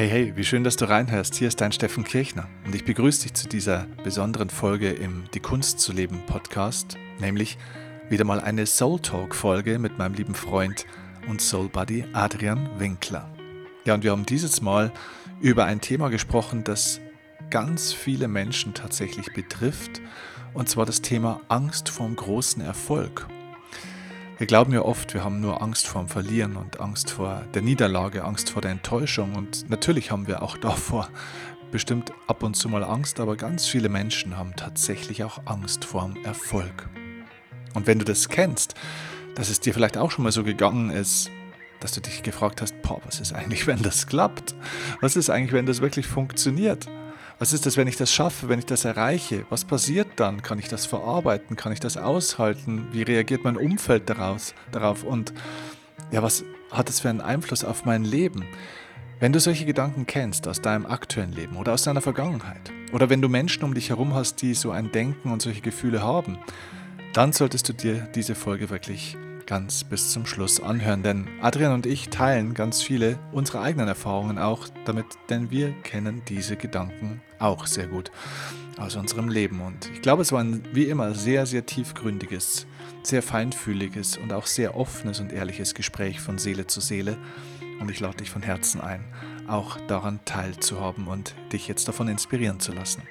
Hey, hey, wie schön, dass du reinhörst. Hier ist dein Steffen Kirchner und ich begrüße dich zu dieser besonderen Folge im Die Kunst zu leben Podcast, nämlich wieder mal eine Soul Talk Folge mit meinem lieben Freund und Soul Buddy Adrian Winkler. Ja, und wir haben dieses Mal über ein Thema gesprochen, das ganz viele Menschen tatsächlich betrifft, und zwar das Thema Angst vorm großen Erfolg wir glauben ja oft, wir haben nur Angst vorm Verlieren und Angst vor der Niederlage, Angst vor der Enttäuschung. Und natürlich haben wir auch davor bestimmt ab und zu mal Angst, aber ganz viele Menschen haben tatsächlich auch Angst vorm Erfolg. Und wenn du das kennst, dass es dir vielleicht auch schon mal so gegangen ist, dass du dich gefragt hast, boah, was ist eigentlich, wenn das klappt? Was ist eigentlich, wenn das wirklich funktioniert? Was ist das, wenn ich das schaffe, wenn ich das erreiche? Was passiert dann? Kann ich das verarbeiten? Kann ich das aushalten? Wie reagiert mein Umfeld daraus, darauf? Und ja, was hat es für einen Einfluss auf mein Leben? Wenn du solche Gedanken kennst aus deinem aktuellen Leben oder aus deiner Vergangenheit, oder wenn du Menschen um dich herum hast, die so ein Denken und solche Gefühle haben, dann solltest du dir diese Folge wirklich ganz bis zum Schluss anhören, denn Adrian und ich teilen ganz viele unserer eigenen Erfahrungen auch damit, denn wir kennen diese Gedanken auch sehr gut aus unserem Leben. Und ich glaube, es war ein wie immer sehr, sehr tiefgründiges, sehr feinfühliges und auch sehr offenes und ehrliches Gespräch von Seele zu Seele. Und ich lade dich von Herzen ein, auch daran teilzuhaben und dich jetzt davon inspirieren zu lassen.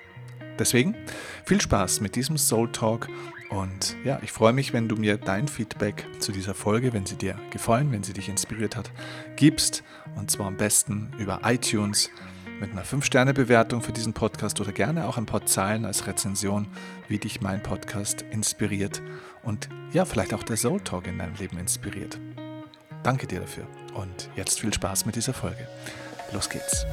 Deswegen viel Spaß mit diesem Soul Talk und ja, ich freue mich, wenn du mir dein Feedback zu dieser Folge, wenn sie dir gefallen, wenn sie dich inspiriert hat, gibst. Und zwar am besten über iTunes mit einer 5-Sterne-Bewertung für diesen Podcast oder gerne auch ein paar Zeilen als Rezension, wie dich mein Podcast inspiriert und ja, vielleicht auch der Soul Talk in deinem Leben inspiriert. Danke dir dafür und jetzt viel Spaß mit dieser Folge. Los geht's.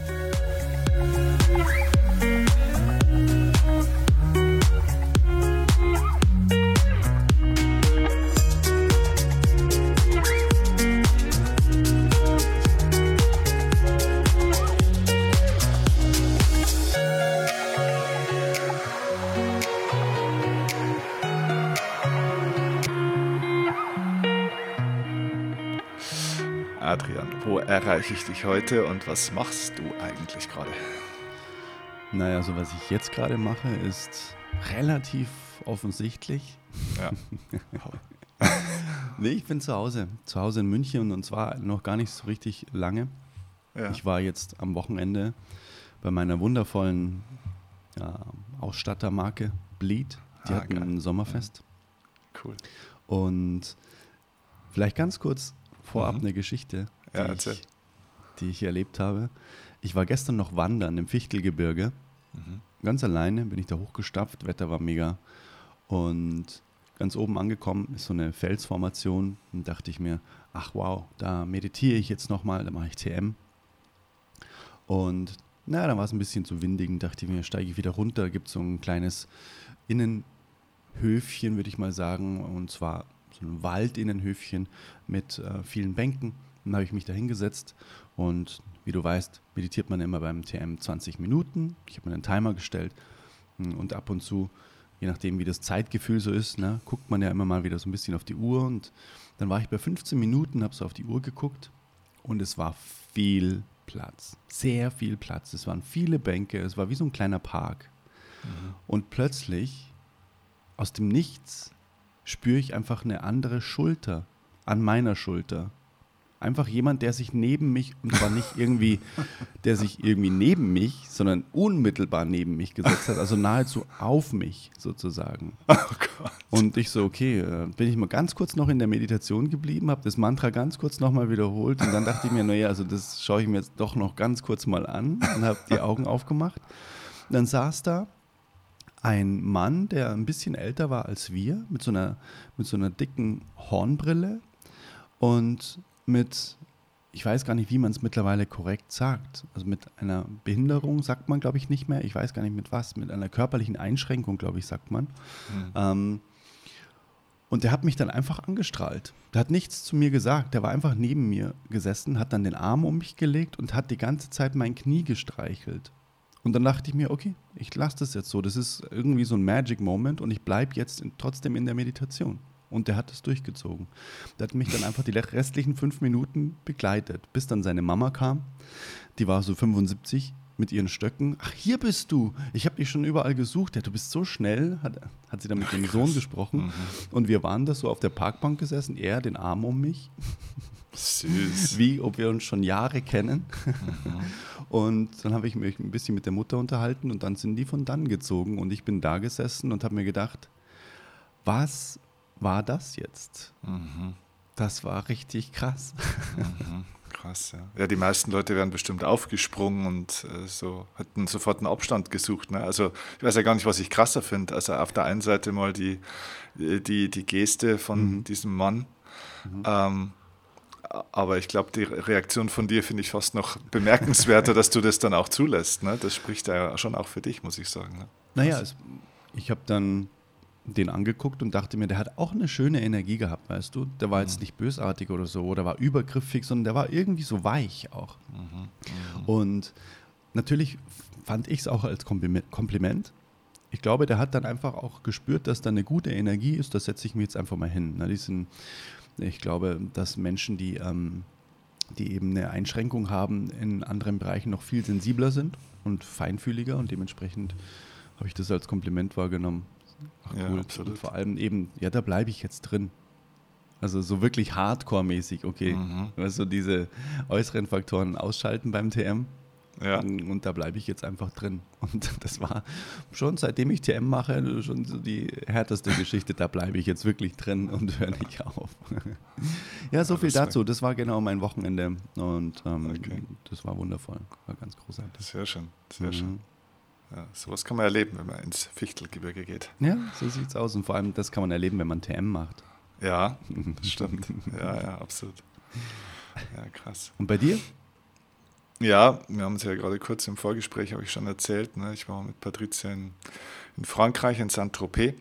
Erreiche ich dich heute und was machst du eigentlich gerade? Naja, so was ich jetzt gerade mache, ist relativ offensichtlich. Ja. nee, ich bin zu Hause. Zu Hause in München und zwar noch gar nicht so richtig lange. Ja. Ich war jetzt am Wochenende bei meiner wundervollen ja, Ausstattermarke Bleed. Die ah, hatten geil. ein Sommerfest. Cool. Und vielleicht ganz kurz vorab mhm. eine Geschichte, ja, ich, die, ich, erlebt habe. Ich war gestern noch wandern im Fichtelgebirge. Mhm. Ganz alleine bin ich da hochgestapft, Wetter war mega. Und ganz oben angekommen ist so eine Felsformation. Und dachte ich mir, ach wow, da meditiere ich jetzt nochmal, da mache ich TM. Und na, dann war es ein bisschen zu windig und dachte ich mir, steige ich wieder runter. Gibt so ein kleines Innenhöfchen, würde ich mal sagen. Und zwar so ein Waldinnenhöfchen mit äh, vielen Bänken. Dann habe ich mich da hingesetzt und wie du weißt, meditiert man immer beim TM 20 Minuten. Ich habe mir einen Timer gestellt hm, und ab und zu, je nachdem wie das Zeitgefühl so ist, ne, guckt man ja immer mal wieder so ein bisschen auf die Uhr und dann war ich bei 15 Minuten, habe so auf die Uhr geguckt und es war viel Platz, sehr viel Platz. Es waren viele Bänke, es war wie so ein kleiner Park. Mhm. Und plötzlich aus dem Nichts spüre ich einfach eine andere Schulter an meiner Schulter. Einfach jemand, der sich neben mich, und zwar nicht irgendwie, der sich irgendwie neben mich, sondern unmittelbar neben mich gesetzt hat, also nahezu auf mich sozusagen. Oh Gott. Und ich so, okay, äh, bin ich mal ganz kurz noch in der Meditation geblieben, habe das Mantra ganz kurz nochmal wiederholt und dann dachte ich mir, naja, also das schaue ich mir jetzt doch noch ganz kurz mal an und habe die Augen aufgemacht. Und dann saß da ein Mann, der ein bisschen älter war als wir, mit so einer, mit so einer dicken Hornbrille und mit, ich weiß gar nicht, wie man es mittlerweile korrekt sagt, also mit einer Behinderung sagt man, glaube ich, nicht mehr, ich weiß gar nicht mit was, mit einer körperlichen Einschränkung, glaube ich, sagt man. Mhm. Ähm, und der hat mich dann einfach angestrahlt. Der hat nichts zu mir gesagt. Der war einfach neben mir gesessen, hat dann den Arm um mich gelegt und hat die ganze Zeit mein Knie gestreichelt. Und dann dachte ich mir, okay, ich lasse das jetzt so. Das ist irgendwie so ein Magic Moment und ich bleibe jetzt in, trotzdem in der Meditation. Und der hat es durchgezogen. Der hat mich dann einfach die restlichen fünf Minuten begleitet, bis dann seine Mama kam. Die war so 75 mit ihren Stöcken. Ach, hier bist du. Ich habe dich schon überall gesucht. Ja, du bist so schnell, hat, hat sie dann mit dem Sohn gesprochen. Mhm. Und wir waren da so auf der Parkbank gesessen, er den Arm um mich. Süß. Wie ob wir uns schon Jahre kennen. Mhm. Und dann habe ich mich ein bisschen mit der Mutter unterhalten und dann sind die von dann gezogen und ich bin da gesessen und habe mir gedacht, was war das jetzt? Mhm. Das war richtig krass. Mhm. Krass, ja. Ja, die meisten Leute wären bestimmt aufgesprungen und äh, so hätten sofort einen Abstand gesucht. Ne? Also ich weiß ja gar nicht, was ich krasser finde. Also auf der einen Seite mal die, die, die Geste von mhm. diesem Mann. Mhm. Ähm, aber ich glaube, die Reaktion von dir finde ich fast noch bemerkenswerter, dass du das dann auch zulässt. Ne? Das spricht ja schon auch für dich, muss ich sagen. Ne? Naja, es, ich habe dann den angeguckt und dachte mir, der hat auch eine schöne Energie gehabt, weißt du? Der war jetzt mhm. nicht bösartig oder so oder war übergriffig, sondern der war irgendwie so weich auch. Mhm. Mhm. Und natürlich fand ich es auch als Kompliment. Ich glaube, der hat dann einfach auch gespürt, dass da eine gute Energie ist. Da setze ich mich jetzt einfach mal hin. Na, diesen, ich glaube, dass Menschen, die, ähm, die eben eine Einschränkung haben, in anderen Bereichen noch viel sensibler sind und feinfühliger und dementsprechend habe ich das als Kompliment wahrgenommen. Ach, ja, cool. Absolut. Und vor allem eben, ja, da bleibe ich jetzt drin. Also so wirklich Hardcore-mäßig, okay. Mhm. Also diese äußeren Faktoren ausschalten beim TM. Ja. Und, und da bleibe ich jetzt einfach drin. Und das war schon, seitdem ich TM mache, schon so die härteste Geschichte. Da bleibe ich jetzt wirklich drin und höre nicht auf. ja, so viel dazu. Das war genau mein Wochenende. Und ähm, okay. das war wundervoll. War ganz großartig. Sehr schön, sehr mhm. schön. Ja, sowas kann man erleben, wenn man ins Fichtelgebirge geht. Ja, so sieht es aus. Und vor allem, das kann man erleben, wenn man TM macht. Ja, das stimmt. ja, ja, absolut. Ja, krass. Und bei dir? Ja, wir haben es ja gerade kurz im Vorgespräch, habe ich schon erzählt. Ne? Ich war mit Patricia in, in Frankreich, in Saint-Tropez.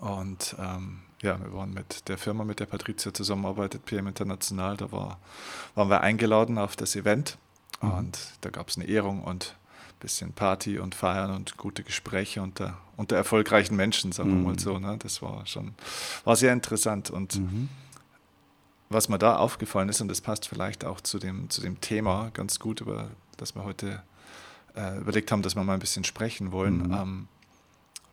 Und ähm, ja, wir waren mit der Firma, mit der Patricia zusammenarbeitet, PM International. Da war, waren wir eingeladen auf das Event. Mhm. Und da gab es eine Ehrung und bisschen Party und Feiern und gute Gespräche unter, unter erfolgreichen Menschen, sagen wir mal mhm. so. Ne? Das war schon, war sehr interessant. Und mhm. was mir da aufgefallen ist, und das passt vielleicht auch zu dem, zu dem Thema ganz gut, über das wir heute äh, überlegt haben, dass wir mal ein bisschen sprechen wollen, mhm. ähm,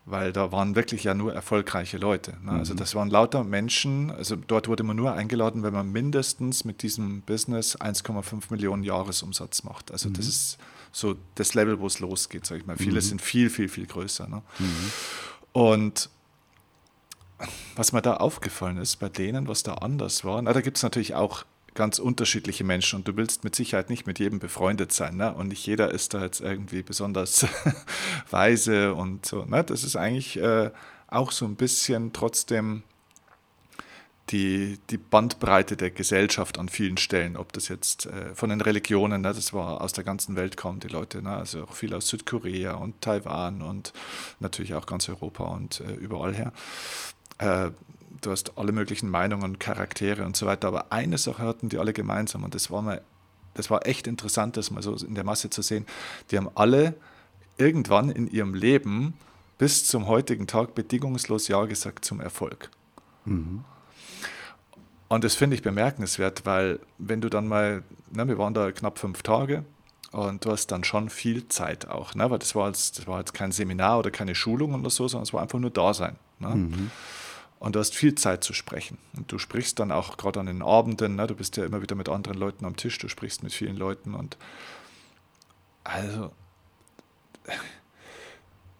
weil da waren wirklich ja nur erfolgreiche Leute. Ne? Also mhm. das waren lauter Menschen, also dort wurde man nur eingeladen, wenn man mindestens mit diesem Business 1,5 Millionen Jahresumsatz macht. Also das mhm. ist so das Level, wo es losgeht, sage ich mal. Viele mhm. sind viel, viel, viel größer. Ne? Mhm. Und was mir da aufgefallen ist bei denen, was da anders war, na, da gibt es natürlich auch ganz unterschiedliche Menschen und du willst mit Sicherheit nicht mit jedem befreundet sein. Ne? Und nicht jeder ist da jetzt irgendwie besonders weise und so. Ne? Das ist eigentlich äh, auch so ein bisschen trotzdem die, die Bandbreite der Gesellschaft an vielen Stellen, ob das jetzt äh, von den Religionen, ne, das war aus der ganzen Welt kommen die Leute, ne, also auch viel aus Südkorea und Taiwan und natürlich auch ganz Europa und äh, überall her. Äh, du hast alle möglichen Meinungen, Charaktere und so weiter, aber eine Sache hatten die alle gemeinsam und das war mal, das war echt interessant, das mal so in der Masse zu sehen. Die haben alle irgendwann in ihrem Leben bis zum heutigen Tag bedingungslos Ja gesagt zum Erfolg. Mhm. Und das finde ich bemerkenswert, weil wenn du dann mal, ne, wir waren da knapp fünf Tage und du hast dann schon viel Zeit auch, ne, weil das war, jetzt, das war jetzt kein Seminar oder keine Schulung oder so, sondern es war einfach nur da sein. Ne? Mhm. Und du hast viel Zeit zu sprechen. Und du sprichst dann auch gerade an den Abenden, ne, du bist ja immer wieder mit anderen Leuten am Tisch, du sprichst mit vielen Leuten und also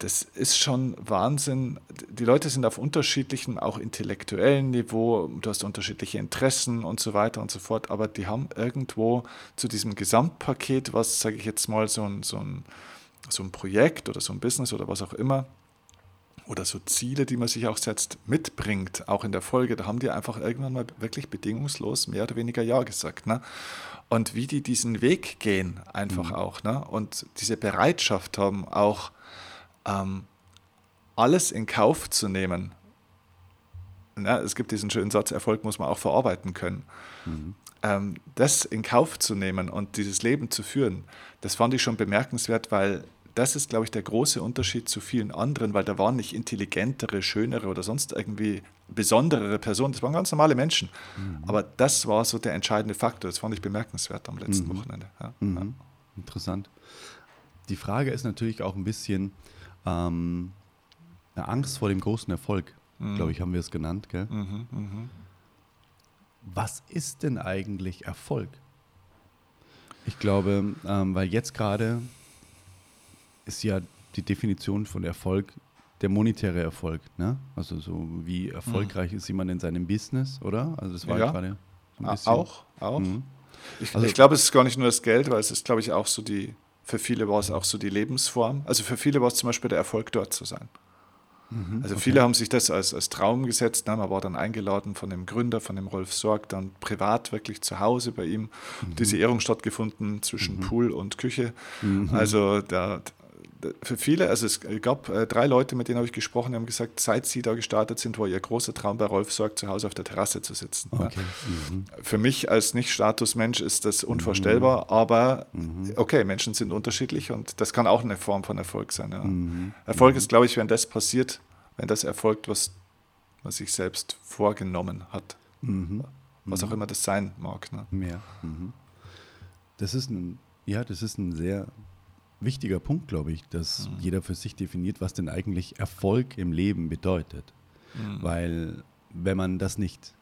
das ist schon Wahnsinn. Die Leute sind auf unterschiedlichem, auch intellektuellen Niveau, du hast unterschiedliche Interessen und so weiter und so fort, aber die haben irgendwo zu diesem Gesamtpaket, was, sage ich jetzt mal, so ein, so, ein, so ein Projekt oder so ein Business oder was auch immer, oder so Ziele, die man sich auch setzt, mitbringt, auch in der Folge, da haben die einfach irgendwann mal wirklich bedingungslos mehr oder weniger Ja gesagt. Ne? Und wie die diesen Weg gehen, einfach mhm. auch. Ne? Und diese Bereitschaft haben, auch ähm, alles in Kauf zu nehmen. Ja, es gibt diesen schönen Satz, Erfolg muss man auch verarbeiten können. Mhm. Ähm, das in Kauf zu nehmen und dieses Leben zu führen, das fand ich schon bemerkenswert, weil das ist, glaube ich, der große Unterschied zu vielen anderen, weil da waren nicht intelligentere, schönere oder sonst irgendwie besonderere Personen. Das waren ganz normale Menschen. Mhm. Aber das war so der entscheidende Faktor. Das fand ich bemerkenswert am letzten mhm. Wochenende. Ja. Mhm. Ja. Interessant. Die Frage ist natürlich auch ein bisschen ähm, eine Angst vor dem großen Erfolg, mhm. glaube ich, haben wir es genannt. Gell? Mhm, mhm. Was ist denn eigentlich Erfolg? Ich glaube, ähm, weil jetzt gerade ist ja die Definition von Erfolg der monetäre Erfolg. Ne? Also so wie erfolgreich mhm. ist jemand in seinem Business, oder? Also das war ja. gerade so ein bisschen. Auch, auch. Mhm. Ich, also, ich glaube, es ist gar nicht nur das Geld, weil es ist, glaube ich, auch so die, für viele war es auch so die Lebensform. Also für viele war es zum Beispiel der Erfolg, dort zu sein. Mhm, also okay. viele haben sich das als, als Traum gesetzt. Ne? Man war dann eingeladen von dem Gründer, von dem Rolf Sorg, dann privat wirklich zu Hause bei ihm. Mhm. Diese Ehrung stattgefunden zwischen mhm. Pool und Küche. Mhm. Also der, für viele, also es gab äh, drei Leute, mit denen habe ich gesprochen, die haben gesagt, seit sie da gestartet sind, war ihr großer Traum bei Rolf Sorg zu Hause auf der Terrasse zu sitzen. Okay. Mhm. Für mich als Nicht-Status-Mensch ist das unvorstellbar, mhm. aber mhm. okay, Menschen sind unterschiedlich und das kann auch eine Form von Erfolg sein. Ja. Mhm. Erfolg ist, glaube ich, wenn das passiert, wenn das erfolgt, was man sich selbst vorgenommen hat. Mhm. Was auch mhm. immer das sein mag. Ne? Ja. Das ist ein, ja, das ist ein sehr wichtiger Punkt, glaube ich, dass mhm. jeder für sich definiert, was denn eigentlich Erfolg im Leben bedeutet. Mhm. Weil wenn man das nicht,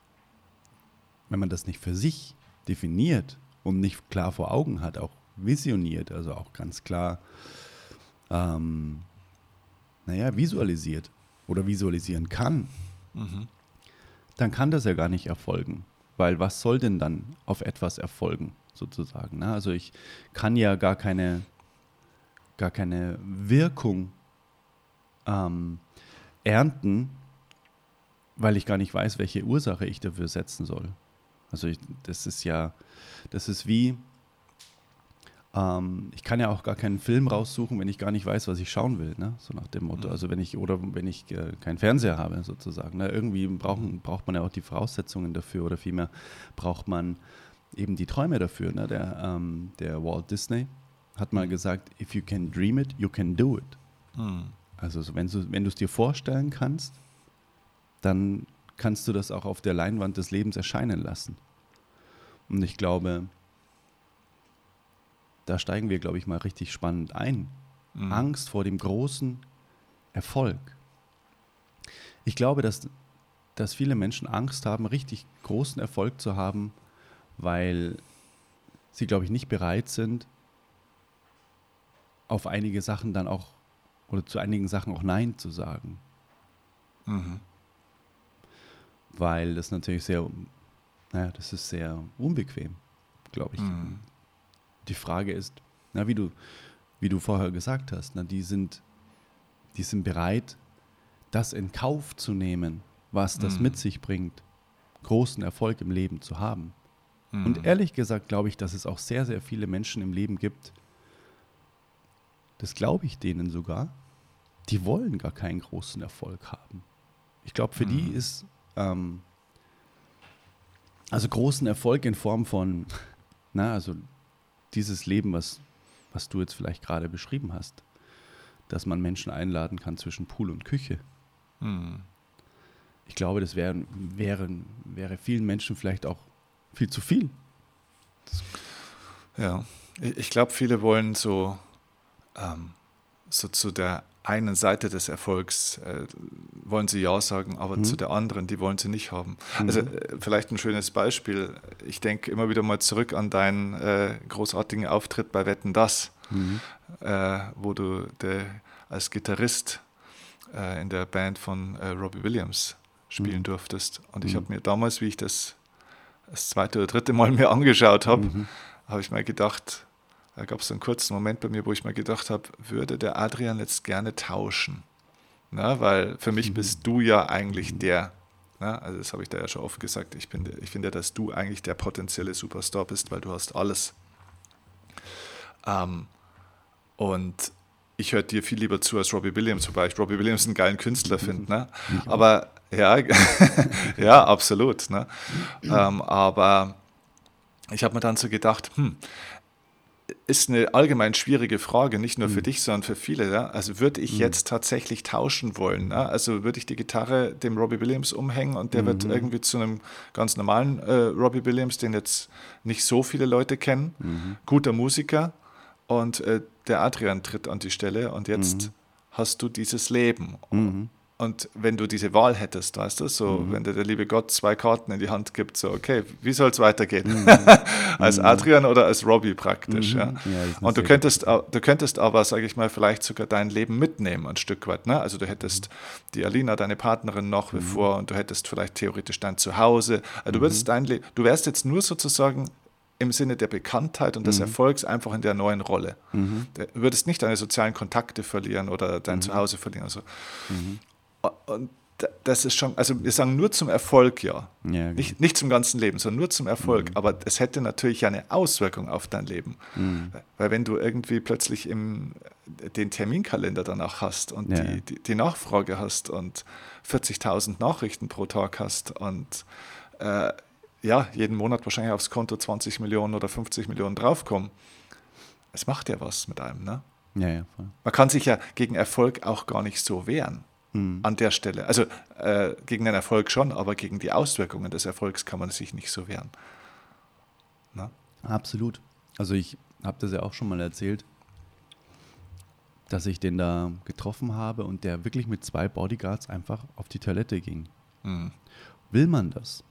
wenn man das nicht für sich definiert und nicht klar vor Augen hat, auch visioniert, also auch ganz klar, ähm, naja, visualisiert oder visualisieren kann, mhm. dann kann das ja gar nicht erfolgen. Weil was soll denn dann auf etwas erfolgen, sozusagen? Ne? Also ich kann ja gar keine gar keine Wirkung ähm, ernten, weil ich gar nicht weiß, welche Ursache ich dafür setzen soll. Also ich, das ist ja, das ist wie, ähm, ich kann ja auch gar keinen Film raussuchen, wenn ich gar nicht weiß, was ich schauen will, ne? so nach dem Motto. Mhm. Also wenn ich, oder wenn ich äh, keinen Fernseher habe sozusagen. Ne? Irgendwie brauchen, braucht man ja auch die Voraussetzungen dafür oder vielmehr braucht man eben die Träume dafür. Ne? Der, ähm, der Walt Disney, hat mal gesagt, if you can dream it, you can do it. Mhm. Also so, wenn du wenn es dir vorstellen kannst, dann kannst du das auch auf der Leinwand des Lebens erscheinen lassen. Und ich glaube, da steigen wir, glaube ich, mal richtig spannend ein. Mhm. Angst vor dem großen Erfolg. Ich glaube, dass, dass viele Menschen Angst haben, richtig großen Erfolg zu haben, weil sie, glaube ich, nicht bereit sind, auf einige Sachen dann auch oder zu einigen Sachen auch Nein zu sagen. Mhm. Weil das natürlich sehr, naja, das ist sehr unbequem, glaube ich. Mhm. Die Frage ist, na, wie du, wie du vorher gesagt hast, na, die sind, die sind bereit, das in Kauf zu nehmen, was das mhm. mit sich bringt, großen Erfolg im Leben zu haben. Und mhm. ehrlich gesagt glaube ich, dass es auch sehr, sehr viele Menschen im Leben gibt, das glaube ich denen sogar, die wollen gar keinen großen Erfolg haben. Ich glaube, für mhm. die ist ähm, also großen Erfolg in Form von, na, also dieses Leben, was, was du jetzt vielleicht gerade beschrieben hast, dass man Menschen einladen kann zwischen Pool und Küche. Mhm. Ich glaube, das wären, wären, wäre vielen Menschen vielleicht auch viel zu viel. Das ja, ich glaube, viele wollen so ähm, so zu der einen Seite des Erfolgs äh, wollen sie ja sagen, aber mhm. zu der anderen, die wollen sie nicht haben. Mhm. Also äh, vielleicht ein schönes Beispiel. Ich denke immer wieder mal zurück an deinen äh, großartigen Auftritt bei Wetten Das, mhm. Äh, wo du de, als Gitarrist äh, in der Band von äh, Robbie Williams spielen mhm. durftest. Und ich mhm. habe mir damals, wie ich das das zweite oder dritte Mal mir angeschaut habe, mhm. habe ich mir gedacht, da gab es einen kurzen Moment bei mir, wo ich mir gedacht habe, würde der Adrian jetzt gerne tauschen? Na, weil für mich bist du ja eigentlich der, na, also das habe ich da ja schon oft gesagt, ich, bin, ich finde, dass du eigentlich der potenzielle Superstar bist, weil du hast alles. Ähm, und ich höre dir viel lieber zu als Robbie Williams, wobei ich Robbie Williams einen geilen Künstler finde. Ne? Aber ja, ja, absolut. Ne? Ähm, aber ich habe mir dann so gedacht, hm, ist eine allgemein schwierige Frage, nicht nur für Mhm. dich, sondern für viele. Ja? Also würde ich jetzt tatsächlich tauschen wollen? Ja? Also würde ich die Gitarre dem Robbie Williams umhängen und der wird Mhm. irgendwie zu einem ganz normalen äh, Robbie Williams, den jetzt nicht so viele Leute kennen, Mhm. guter Musiker und äh, der Adrian tritt an die Stelle und jetzt hast du dieses Leben. Mhm. Und wenn du diese Wahl hättest, weißt du, so, wenn dir der liebe Gott zwei Karten in die Hand gibt, so, okay, wie soll es weitergehen? als Adrian oder als Robbie praktisch, Mhm. ja. Ja, Und du könntest, du könntest aber, sage ich mal, vielleicht sogar dein Leben mitnehmen, ein Stück weit. Ne? Also du hättest die Alina, deine Partnerin noch Mhm. bevor und du hättest vielleicht theoretisch dein Zuhause. Also du würdest dein Le du wärst jetzt nur sozusagen im Sinne der Bekanntheit und Mhm. des Erfolgs einfach in der neuen Rolle. Du würdest nicht deine sozialen Kontakte verlieren oder Mhm. dein Zuhause verlieren. Also. Und da- das ist schon, also wir sagen nur zum Erfolg ja. Ja, genau. Nicht, nicht zum ganzen Leben, sondern nur zum Erfolg. Aber es hätte natürlich eine Auswirkung auf dein Leben. Weil wenn du irgendwie plötzlich im, den Terminkalender danach hast und Ja. die, die, die Nachfrage hast und 40.000 Nachrichten pro Tag hast und äh, ja, jeden Monat wahrscheinlich aufs Konto 20 Millionen oder 50 Millionen draufkommen, es macht ja was mit einem. Ne? Ja, ja, voll. Man kann sich ja gegen Erfolg auch gar nicht so wehren Mhm. an der Stelle. Also äh, gegen den Erfolg schon, aber gegen die Auswirkungen des Erfolgs kann man sich nicht so wehren. Na? Absolut. Also ich habe das ja auch schon mal erzählt, dass ich den da getroffen habe und der wirklich mit zwei Bodyguards einfach auf die Toilette ging. Mhm. Will man das?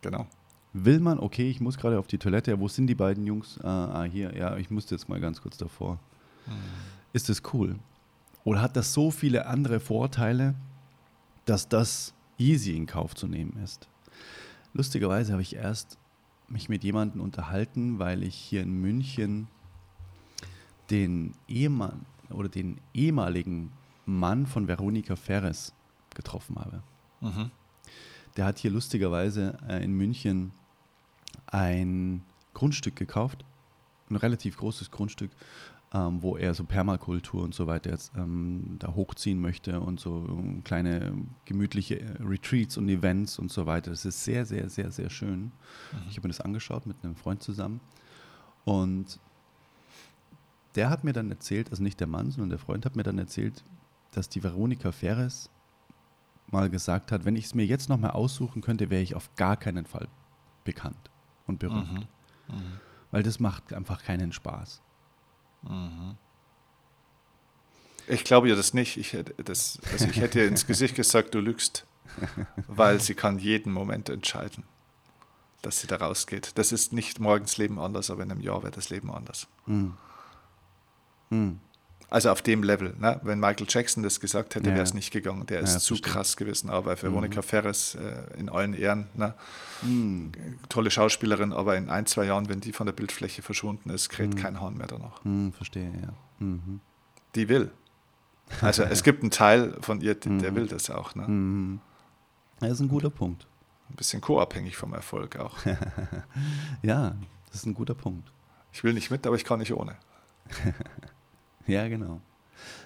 Genau. Will man, okay, ich muss gerade auf die Toilette, ja, wo sind die beiden Jungs? Ah, ah, hier, ja, ich musste jetzt mal ganz kurz davor. Ist das cool? Oder hat das so viele andere Vorteile, dass das easy in Kauf zu nehmen ist? Lustigerweise habe ich erst mich mit jemandem unterhalten, weil ich hier in München den Ehemann oder den ehemaligen Mann von Veronika Ferres getroffen habe. Mhm. Der hat hier lustigerweise äh, in München ein Grundstück gekauft, ein relativ großes Grundstück, ähm, wo er so Permakultur und so weiter jetzt ähm, da hochziehen möchte und so ähm, kleine gemütliche äh, Retreats und Events und so weiter. Das ist sehr, sehr, sehr, sehr schön. Ich habe mir das angeschaut mit einem Freund zusammen und der hat mir dann erzählt, also nicht der Mann, sondern der Freund hat mir dann erzählt, dass die Veronika Ferres mal gesagt hat, wenn ich es mir jetzt noch mal aussuchen könnte, wäre ich auf gar keinen Fall bekannt und berühmt. Mhm. Weil das macht einfach keinen Spaß. Ich glaube ja das nicht. Ich hätte, das, also ich hätte ihr ins Gesicht gesagt, du lügst, weil sie kann jeden Moment entscheiden, dass sie da rausgeht. Das ist nicht morgens Leben anders, aber in einem Jahr wäre das Leben anders. Mhm. Mhm. Also auf dem Level. Ne? Wenn Michael Jackson das gesagt hätte, wäre es nicht gegangen. Der ist zu. Mhm. krass gewesen. Aber Veronika Ferres äh, in allen Ehren, ne? Mhm. tolle Schauspielerin, aber in ein, zwei Jahren, wenn die von der Bildfläche verschwunden ist, Mhm. kräht kein Hahn mehr danach. Mhm, verstehe, ja. Mhm. Die will. Also es gibt einen Teil von ihr, der will das auch. Ne? Mhm. Das ist ein guter Punkt. Ein bisschen co-abhängig vom Erfolg auch. Ja, das ist ein guter Punkt. Ich will nicht mit, aber ich kann nicht ohne. Ja, genau.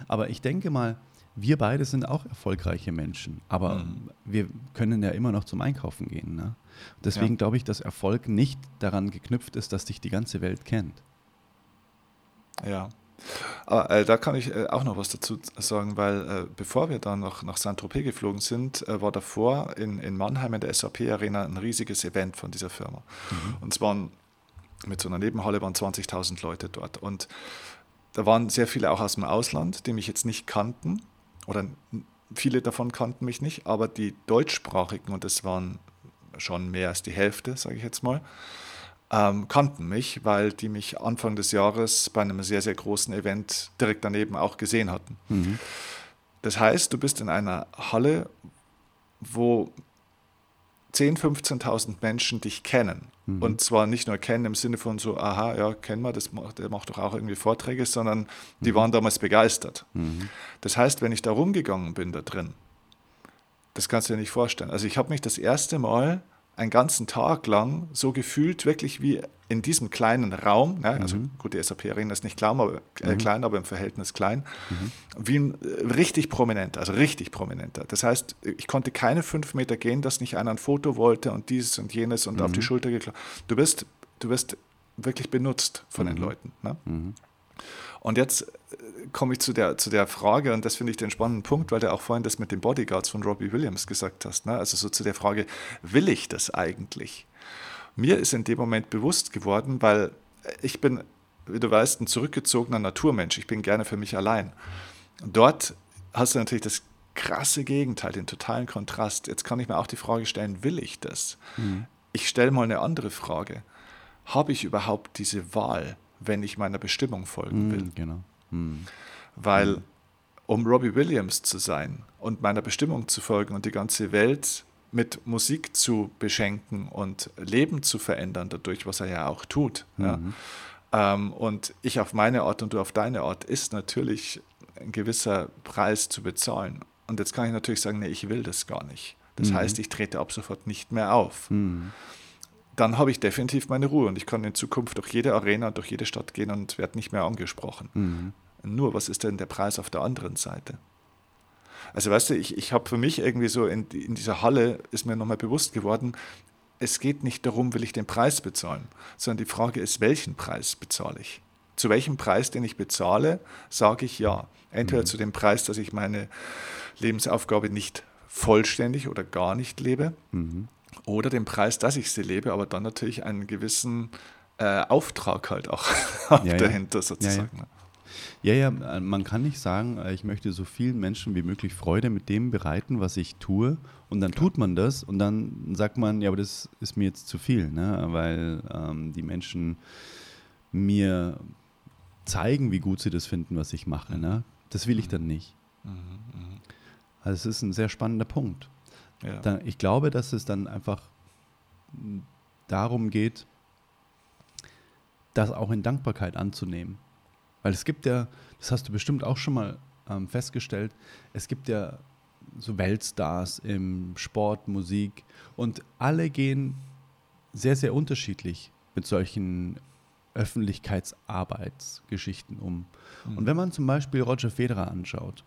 Aber ich denke mal, wir beide sind auch erfolgreiche Menschen, aber Mhm. wir können ja immer noch zum Einkaufen gehen. Ne? Deswegen Ja. glaube ich, dass Erfolg nicht daran geknüpft ist, dass dich die ganze Welt kennt. Ja. Aber äh, da kann ich äh, auch noch was dazu sagen, weil äh, bevor wir dann noch nach Saint-Tropez geflogen sind, äh, war davor in, in Mannheim in der SAP-Arena ein riesiges Event von dieser Firma. Und es waren mit so einer Nebenhalle waren 20.000 Leute dort. Und da waren sehr viele auch aus dem Ausland, die mich jetzt nicht kannten. Oder viele davon kannten mich nicht, aber die deutschsprachigen, und das waren schon mehr als die Hälfte, sage ich jetzt mal, ähm, kannten mich, weil die mich Anfang des Jahres bei einem sehr, sehr großen Event direkt daneben auch gesehen hatten. Das heißt, du bist in einer Halle, wo 10.000, 15.000 Menschen dich kennen. Und zwar nicht nur kennen im Sinne von so, aha, ja, kennen wir, das macht, der macht doch auch irgendwie Vorträge, sondern die waren damals begeistert. Das heißt, wenn ich da rumgegangen bin da drin, das kannst du dir nicht vorstellen. Also ich habe mich das erste Mal einen ganzen Tag lang so gefühlt, wirklich wie in diesem kleinen Raum, ne? also gut, die SAP-Arena ist nicht klein aber, äh, klein, aber im Verhältnis klein, wie ein äh, richtig prominenter, also richtig prominenter. Das heißt, ich konnte keine fünf Meter gehen, dass nicht einer ein Foto wollte und dieses und jenes und auf die Schulter geklappt. Du bist, du bist wirklich benutzt von Mhm. den Leuten. Ne? Mhm. Und jetzt äh, komme ich zu der, zu der Frage, und das finde ich den spannenden Punkt, weil du auch vorhin das mit den Bodyguards von Robbie Williams gesagt hast. Ne? Also so zu der Frage, will ich das eigentlich? Mir ist in dem Moment bewusst geworden, weil ich bin, wie du weißt, ein zurückgezogener Naturmensch. Ich bin gerne für mich allein. Dort hast du natürlich das krasse Gegenteil, den totalen Kontrast. Jetzt kann ich mir auch die Frage stellen, will ich das? Ich stelle mal eine andere Frage. Habe ich überhaupt diese Wahl, wenn ich meiner Bestimmung folgen will? Mhm, Genau. Mhm. Weil um Robbie Williams zu sein und meiner Bestimmung zu folgen und die ganze Welt mit Musik zu beschenken und Leben zu verändern, dadurch, was er ja auch tut. Ja. Ähm, und ich auf meine Art und du auf deine Art, ist natürlich ein gewisser Preis zu bezahlen. Und jetzt kann ich natürlich sagen, nee, ich will das gar nicht. Das heißt, ich trete ab sofort nicht mehr auf. Mhm. Dann habe ich definitiv meine Ruhe und ich kann in Zukunft durch jede Arena, durch jede Stadt gehen und werde nicht mehr angesprochen. Mhm. Nur, was ist denn der Preis auf der anderen Seite? Also weißt du, ich, ich habe für mich irgendwie so in, in dieser Halle ist mir nochmal bewusst geworden, es geht nicht darum, will ich den Preis bezahlen, sondern die Frage ist, welchen Preis bezahle ich? Zu welchem Preis, den ich bezahle, sage ich ja. Entweder zu dem Preis, dass ich meine Lebensaufgabe nicht vollständig oder gar nicht lebe, Mhm. Oder den Preis, dass ich sie lebe, aber dann natürlich einen gewissen äh, Auftrag halt auch Ja, ja. dahinter sozusagen. ne? Ja, ja, äh, man kann nicht sagen, äh, ich möchte so vielen Menschen wie möglich Freude mit dem bereiten, was ich tue. Und dann tut man das und dann sagt man, ja, aber das ist mir jetzt zu viel, ne? weil ähm, die Menschen mir zeigen, wie gut sie das finden, was ich mache. Ne? Das will ich dann nicht. Also es ist ein sehr spannender Punkt. Ja. Da, ich glaube, dass es dann einfach darum geht, das auch in Dankbarkeit anzunehmen. Weil es gibt ja, das hast du bestimmt auch schon mal ähm, festgestellt, es gibt ja so Weltstars im Sport, Musik und alle gehen sehr, sehr unterschiedlich mit solchen Öffentlichkeitsarbeitsgeschichten um. Und wenn man zum Beispiel Roger Federer anschaut,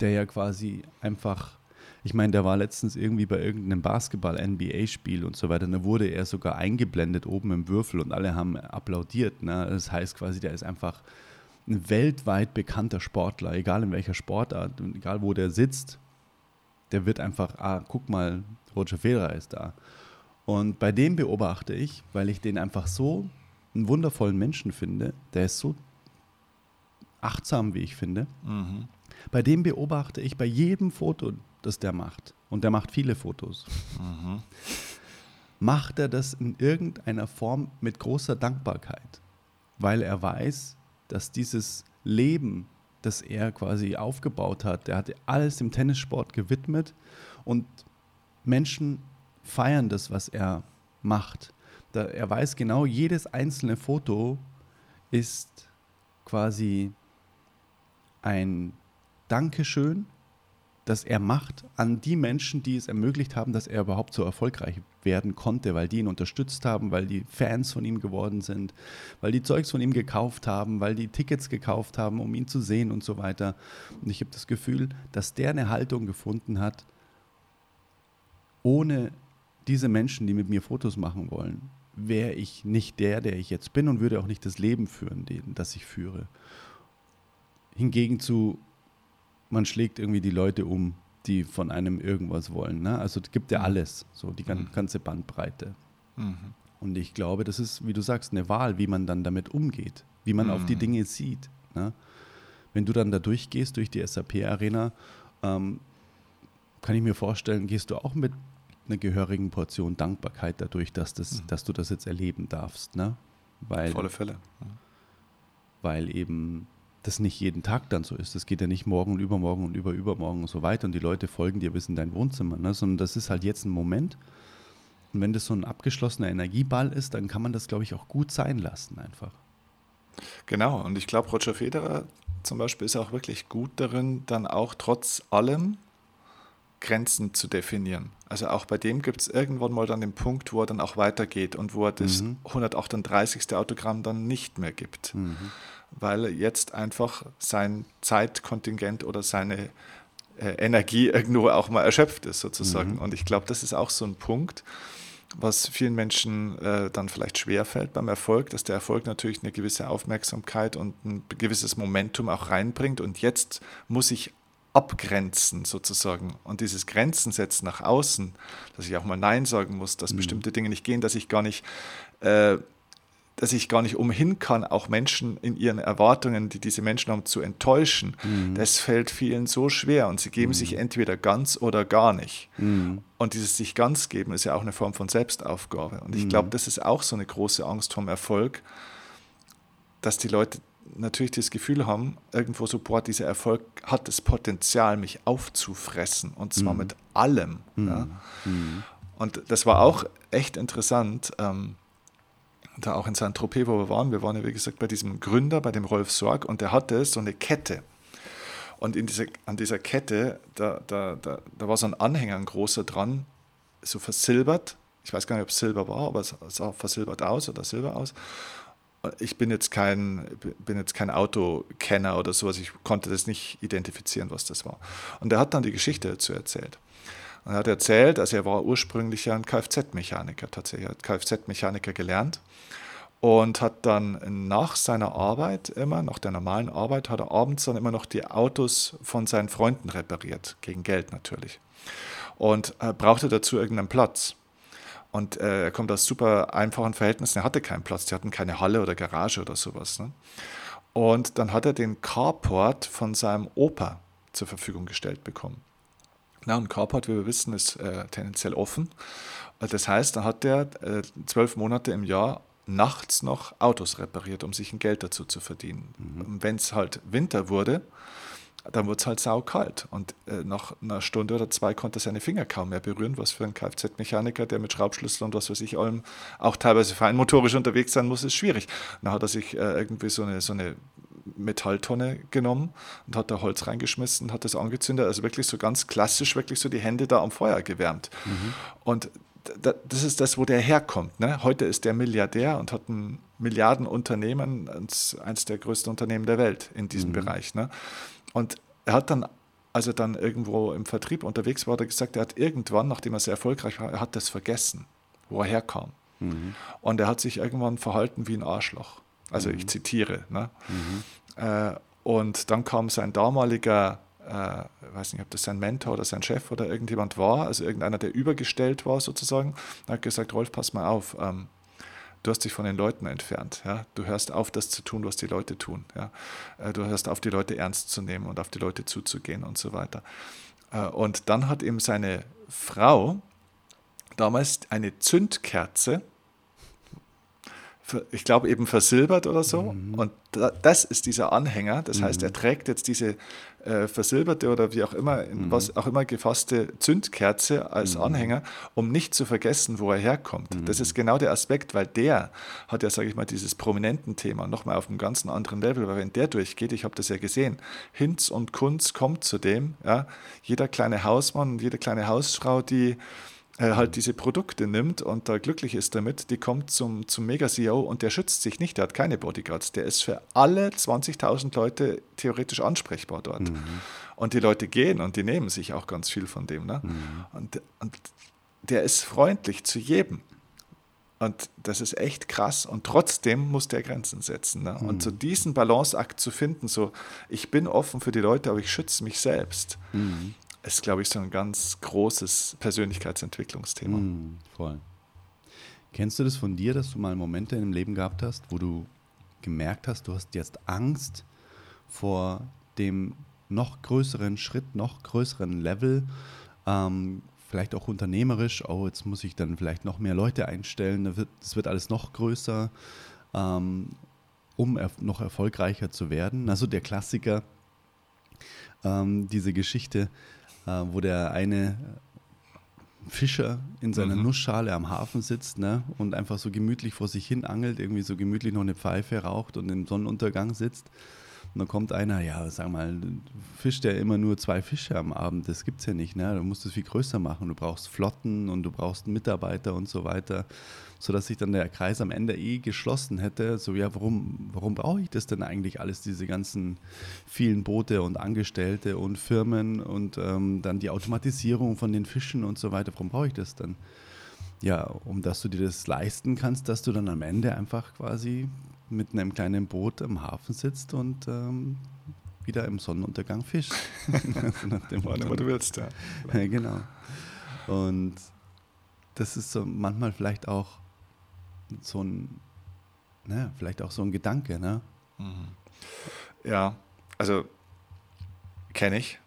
der ja quasi einfach, ich meine, der war letztens irgendwie bei irgendeinem Basketball-NBA-Spiel und so weiter, da wurde er sogar eingeblendet oben im Würfel und alle haben applaudiert. Ne? Das heißt quasi, der ist einfach ein weltweit bekannter Sportler, egal in welcher Sportart, und egal wo der sitzt, der wird einfach, ah, guck mal, Roger Federer ist da. Und bei dem beobachte ich, weil ich den einfach so einen wundervollen Menschen finde, der ist so achtsam, wie ich finde. Mhm. Bei dem beobachte ich bei jedem Foto, das der macht, und der macht viele Fotos, Mhm. macht er das in irgendeiner Form mit großer Dankbarkeit, weil er weiß, dass dieses Leben, das er quasi aufgebaut hat, der hatte alles dem Tennissport gewidmet und Menschen feiern das, was er macht. Da, er weiß genau, jedes einzelne Foto ist quasi ein Dankeschön, das er macht an die Menschen, die es ermöglicht haben, dass er überhaupt so erfolgreich werden konnte, weil die ihn unterstützt haben, weil die Fans von ihm geworden sind, weil die Zeugs von ihm gekauft haben, weil die Tickets gekauft haben, um ihn zu sehen und so weiter. Und ich habe das Gefühl, dass der eine Haltung gefunden hat, ohne diese Menschen, die mit mir Fotos machen wollen, wäre ich nicht der, der ich jetzt bin und würde auch nicht das Leben führen, den, das ich führe. Hingegen zu, man schlägt irgendwie die Leute um, die von einem irgendwas wollen. Ne? Also es gibt ja alles, so die gan- ganze Bandbreite. Mhm. Und ich glaube, das ist, wie du sagst, eine Wahl, wie man dann damit umgeht, wie man auf die Dinge sieht. Ne? Wenn du dann da durchgehst, durch die SAP-Arena, ähm, kann ich mir vorstellen, gehst du auch mit einer gehörigen Portion Dankbarkeit dadurch, dass, das, dass du das jetzt erleben darfst. Ne? Weil, alle Fälle. weil eben das nicht jeden Tag dann so ist. Das geht ja nicht morgen und übermorgen und über übermorgen und so weiter und die Leute folgen dir bis in dein Wohnzimmer, ne? sondern das ist halt jetzt ein Moment. Und wenn das so ein abgeschlossener Energieball ist, dann kann man das, glaube ich, auch gut sein lassen einfach. Genau, und ich glaube, Roger Federer zum Beispiel ist auch wirklich gut darin, dann auch trotz allem Grenzen zu definieren. Also auch bei dem gibt es irgendwann mal dann den Punkt, wo er dann auch weitergeht und wo er das 138. Autogramm dann nicht mehr gibt, weil jetzt einfach sein Zeitkontingent oder seine äh, Energie irgendwo auch mal erschöpft ist sozusagen. Und ich glaube, das ist auch so ein Punkt, was vielen Menschen äh, dann vielleicht schwerfällt beim Erfolg, dass der Erfolg natürlich eine gewisse Aufmerksamkeit und ein gewisses Momentum auch reinbringt. Und jetzt muss ich abgrenzen sozusagen und dieses Grenzen setzen nach außen, dass ich auch mal Nein sagen muss, dass mhm. bestimmte Dinge nicht gehen, dass ich gar nicht äh, dass ich gar nicht umhin kann, auch Menschen in ihren Erwartungen, die diese Menschen haben, zu enttäuschen. Mhm. Das fällt vielen so schwer und sie geben mhm. sich entweder ganz oder gar nicht. Mhm. Und dieses sich ganz geben ist ja auch eine Form von Selbstaufgabe. Und ich glaube, mhm. das ist auch so eine große Angst vom Erfolg, dass die Leute natürlich das Gefühl haben, irgendwo so, boah, dieser Erfolg hat das Potenzial, mich aufzufressen und zwar mhm. mit allem. Ja. Mhm. Und das war auch echt interessant. Ähm, da auch in Saint-Tropez, wo wir waren, wir waren ja wie gesagt bei diesem Gründer, bei dem Rolf Sorg, und der hatte so eine Kette. Und in diese, an dieser Kette, da, da, da, da war so ein Anhänger, ein großer dran, so versilbert. Ich weiß gar nicht, ob es Silber war, aber es sah versilbert aus oder Silber aus. Ich bin jetzt kein, bin jetzt kein Autokenner oder sowas, ich konnte das nicht identifizieren, was das war. Und er hat dann die Geschichte dazu erzählt. Und er hat erzählt, also er war ursprünglich ja ein Kfz-Mechaniker tatsächlich, er hat Kfz-Mechaniker gelernt und hat dann nach seiner Arbeit immer, nach der normalen Arbeit, hat er abends dann immer noch die Autos von seinen Freunden repariert, gegen Geld natürlich. Und er brauchte dazu irgendeinen Platz. Und äh, er kommt aus super einfachen Verhältnissen, er hatte keinen Platz, die hatten keine Halle oder Garage oder sowas. Ne? Und dann hat er den Carport von seinem Opa zur Verfügung gestellt bekommen. Na, und Carport, wie wir wissen, ist äh, tendenziell offen. Äh, das heißt, da hat er äh, zwölf Monate im Jahr nachts noch Autos repariert, um sich ein Geld dazu zu verdienen. Mhm. Wenn es halt Winter wurde, dann wurde es halt saukalt. Und äh, nach einer Stunde oder zwei konnte er seine Finger kaum mehr berühren, was für ein Kfz-Mechaniker, der mit Schraubschlüssel und was weiß ich allem auch teilweise feinmotorisch unterwegs sein muss, ist schwierig. Dann hat er sich äh, irgendwie so eine, so eine Metalltonne genommen und hat da Holz reingeschmissen, hat das angezündet, also wirklich so ganz klassisch, wirklich so die Hände da am Feuer gewärmt. Mhm. Und das ist das, wo der herkommt. Ne? Heute ist der Milliardär und hat ein Milliardenunternehmen, eines der größten Unternehmen der Welt in diesem mhm. Bereich. Ne? Und er hat dann, als er dann irgendwo im Vertrieb unterwegs war, hat er gesagt, er hat irgendwann, nachdem er sehr erfolgreich war, er hat das vergessen, wo er herkam. Mhm. Und er hat sich irgendwann verhalten wie ein Arschloch. Also mhm. ich zitiere. Ne? Mhm. Äh, und dann kam sein damaliger, äh, ich weiß nicht, ob das sein Mentor oder sein Chef oder irgendjemand war, also irgendeiner, der übergestellt war sozusagen, hat gesagt, Rolf, pass mal auf, ähm, du hast dich von den Leuten entfernt. Ja? Du hörst auf, das zu tun, was die Leute tun. Ja? Äh, du hörst auf, die Leute ernst zu nehmen und auf die Leute zuzugehen und so weiter. Äh, und dann hat ihm seine Frau damals eine Zündkerze ich glaube eben versilbert oder so. Mhm. Und das ist dieser Anhänger. Das mhm. heißt, er trägt jetzt diese äh, versilberte oder wie auch immer, mhm. was auch immer gefasste Zündkerze als mhm. Anhänger, um nicht zu vergessen, wo er herkommt. Das ist mhm. genau der Aspekt, weil der hat ja, sage ich mal, dieses prominenten Thema nochmal auf einem ganz anderen Level, weil wenn der durchgeht, ich habe das ja gesehen, Hinz und Kunz kommt zu dem, ja, jeder kleine Hausmann und jede kleine Hausfrau, die halt diese Produkte nimmt und da glücklich ist damit, die kommt zum, zum Mega-CEO und der schützt sich nicht, der hat keine Bodyguards, der ist für alle 20.000 Leute theoretisch ansprechbar dort. Mhm. Und die Leute gehen und die nehmen sich auch ganz viel von dem. Ne? Mhm. Und, und der ist freundlich zu jedem. Und das ist echt krass. Und trotzdem muss der Grenzen setzen. Ne? Mhm. Und so diesen Balanceakt zu finden, so ich bin offen für die Leute, aber ich schütze mich selbst. Mhm ist, glaube ich, so ein ganz großes Persönlichkeitsentwicklungsthema. Mm, voll. Kennst du das von dir, dass du mal Momente im Leben gehabt hast, wo du gemerkt hast, du hast jetzt Angst vor dem noch größeren Schritt, noch größeren Level, ähm, vielleicht auch unternehmerisch, oh, jetzt muss ich dann vielleicht noch mehr Leute einstellen, das wird, wird alles noch größer, ähm, um erf noch erfolgreicher zu werden. Also der Klassiker, ähm, diese Geschichte, äh, wo der eine Fischer in seiner mhm. Nussschale am Hafen sitzt ne, und einfach so gemütlich vor sich hin angelt, irgendwie so gemütlich noch eine Pfeife raucht und im Sonnenuntergang sitzt. Und dann kommt einer, ja, sag mal, fischt der immer nur zwei Fische am Abend, das gibt's ja nicht, ne? Du musst es viel größer machen. Du brauchst Flotten und du brauchst Mitarbeiter und so weiter sodass sich dann der Kreis am Ende eh geschlossen hätte. So, ja, warum, warum brauche ich das denn eigentlich alles, diese ganzen vielen Boote und Angestellte und Firmen und ähm, dann die Automatisierung von den Fischen und so weiter, warum brauche ich das dann? ja, um dass du dir das leisten kannst, dass du dann am Ende einfach quasi mit einem kleinen Boot am Hafen sitzt und ähm, wieder im Sonnenuntergang fischst. Nach dem Wann immer du willst, ja. ja. Genau. Und das ist so manchmal vielleicht auch so ein, naja, vielleicht auch so ein Gedanke, ne? Mhm. Ja, also kenne ich,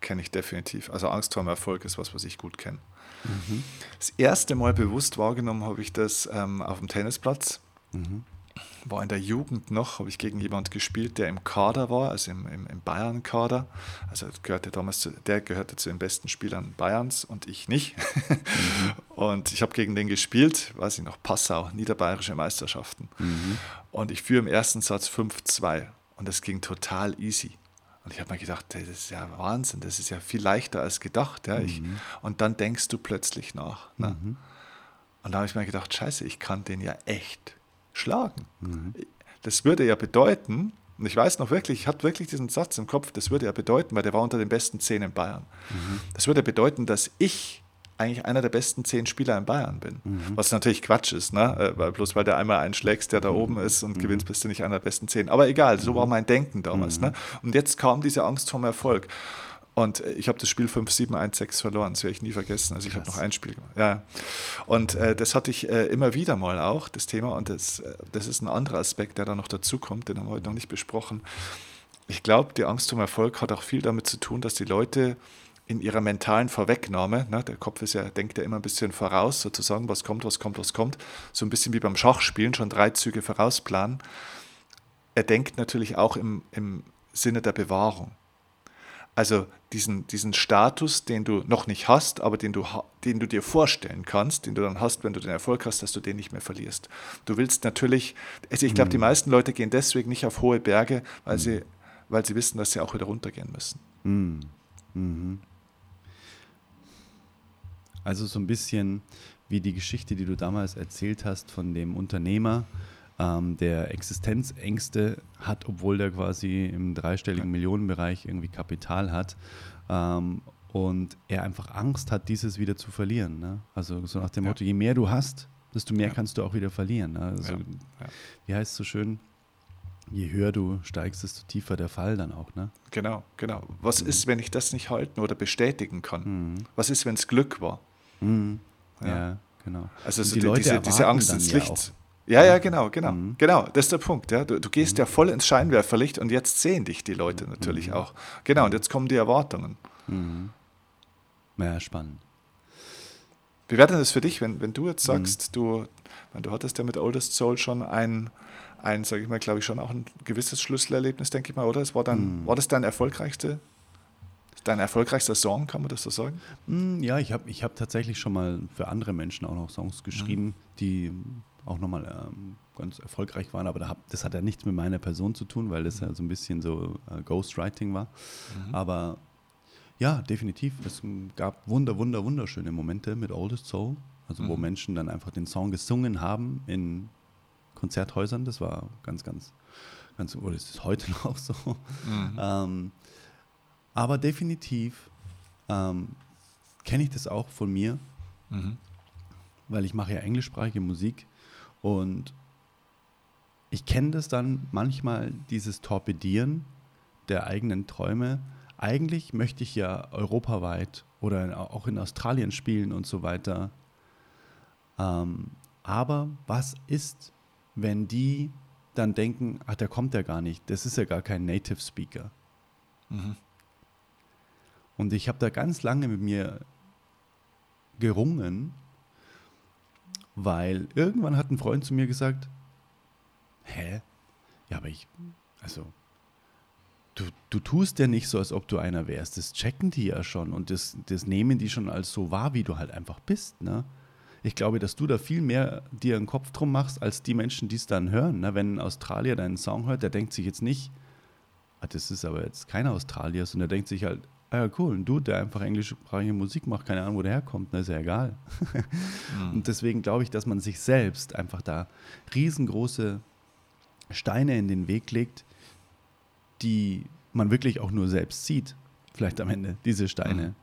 kenne ich definitiv. Also Angst vor dem Erfolg ist was, was ich gut kenne. Mhm. Das erste Mal bewusst wahrgenommen habe ich das ähm, auf dem Tennisplatz. Mhm. War in der Jugend noch, habe ich gegen jemanden gespielt, der im Kader war, also im, im, im Bayern-Kader. Also gehörte damals zu, der gehörte zu den besten Spielern Bayerns und ich nicht. Mhm. und ich habe gegen den gespielt, weiß ich noch, Passau, niederbayerische Meisterschaften. Mhm. Und ich führe im ersten Satz 5-2 und das ging total easy. Und ich habe mir gedacht, das ist ja Wahnsinn, das ist ja viel leichter als gedacht. Ja. Ich, mhm. und dann denkst du plötzlich nach. Ne? Mhm. Und da habe ich mir gedacht, scheiße, ich kann den ja echt schlagen. Mhm. Das würde ja bedeuten, und ich weiß noch wirklich, ich hatte wirklich diesen Satz im Kopf, das würde ja bedeuten, weil der war unter den besten zehn in Bayern. Mhm. Das würde bedeuten, dass ich eigentlich einer der besten zehn Spieler in Bayern bin. Mhm. Was natürlich Quatsch ist, ne? Äh, weil bloß weil der einmal einschlägst, der da mhm. oben ist und mhm. gewinnst, bist du nicht einer der besten zehn. Aber egal, so war mhm. mein Denken damals. Ne? Mhm. Und jetzt kam diese Angst vom Erfolg. Und äh, ich habe das Spiel 5-7-1-6 verloren, das werde ich nie vergessen. Also ich habe noch ein Spiel gemacht. Ja. Und äh, das hatte ich äh, immer wieder mal auch, das Thema. Und das, äh, das ist ein anderer Aspekt, der da noch dazu kommt, den haben wir heute noch nicht besprochen. Ich glaube, die Angst vom Erfolg hat auch viel damit zu tun, dass die Leute in ihrer mentalen Vorwegnahme, ne, der Kopf ist ja, denkt ja immer ein bisschen voraus, sozusagen, was kommt, was kommt, was kommt, so ein bisschen wie beim Schachspielen, schon drei Züge vorausplanen. Er denkt natürlich auch im, im Sinne der Bewahrung. Also diesen, diesen Status, den du noch nicht hast, aber den du, den du dir vorstellen kannst, den du dann hast, wenn du den Erfolg hast, dass du den nicht mehr verlierst. Du willst natürlich, also ich glaube, die mhm. meisten Leute gehen deswegen nicht auf hohe Berge, weil, mhm. sie, weil sie wissen, dass sie auch wieder runtergehen müssen. Mhm. Mhm. Also so ein bisschen wie die Geschichte, die du damals erzählt hast von dem Unternehmer, ähm, der Existenzängste hat, obwohl der quasi im dreistelligen Millionenbereich irgendwie Kapital hat. Ähm, und er einfach Angst hat, dieses wieder zu verlieren. Ne? Also so nach dem ja. Motto, je mehr du hast, desto mehr ja. kannst du auch wieder verlieren. Ne? Also. Wie heißt es so schön? Je höher du steigst, desto tiefer der Fall dann auch, ne? Genau, genau. Was mhm. ist, wenn ich das nicht halten oder bestätigen kann? Mhm. Was ist, wenn es Glück war? Mhm. Ja. ja. genau. Also so die, die diese, diese, Angst ins Licht. Ja, ja, genau, genau. Mhm. Genau, das ist der Punkt. Ja. Du, du gehst mhm. ja voll ins Scheinwerferlicht und jetzt sehen dich die Leute natürlich mhm. auch. Genau, und jetzt kommen die Erwartungen. Mhm. Ja, spannend. Wie wäre denn das für dich, wenn, wenn du jetzt sagst, mhm. du, du hattest ja mit Oldest Soul schon ein, ein sage ich mal, glaube ich, schon auch ein gewisses Schlüsselerlebnis, denke ich mal, oder? Es war, dann, mhm. war das dein erfolgreichste Dein erfolgreichster Song, kann man das so sagen? Ja, ich habe ich hab tatsächlich schon mal für andere Menschen auch noch Songs geschrieben, mhm. die auch nochmal ähm, ganz erfolgreich waren, aber da hab, das hat ja nichts mit meiner Person zu tun, weil das ja so ein bisschen so äh, Ghostwriting war. Mhm. Aber ja, definitiv. Es gab wunder, wunder, wunderschöne Momente mit Oldest Soul, also mhm. wo Menschen dann einfach den Song gesungen haben in Konzerthäusern. Das war ganz, ganz, ganz, oder es ist heute noch so. Mhm. Ähm, aber definitiv ähm, kenne ich das auch von mir, mhm. weil ich mache ja englischsprachige Musik und ich kenne das dann manchmal, dieses Torpedieren der eigenen Träume. Eigentlich möchte ich ja europaweit oder auch in Australien spielen und so weiter. Ähm, aber was ist, wenn die dann denken, ach, der kommt ja gar nicht, das ist ja gar kein Native Speaker. Mhm. Und ich habe da ganz lange mit mir gerungen, weil irgendwann hat ein Freund zu mir gesagt, hä? Ja, aber ich, also, du, du tust ja nicht so, als ob du einer wärst. Das checken die ja schon und das, das nehmen die schon als so wahr, wie du halt einfach bist, ne? Ich glaube, dass du da viel mehr dir einen Kopf drum machst, als die Menschen, die es dann hören. Ne? Wenn ein Australier deinen Song hört, der denkt sich jetzt nicht, ah, das ist aber jetzt kein Australier, sondern der denkt sich halt, ah ja, cool, ein Dude, der einfach englischsprachige Musik macht, keine Ahnung, wo der herkommt, ne, ist ja egal. mhm. Und deswegen glaube ich, dass man sich selbst einfach da riesengroße Steine in den Weg legt, die man wirklich auch nur selbst sieht, vielleicht am Ende, diese Steine.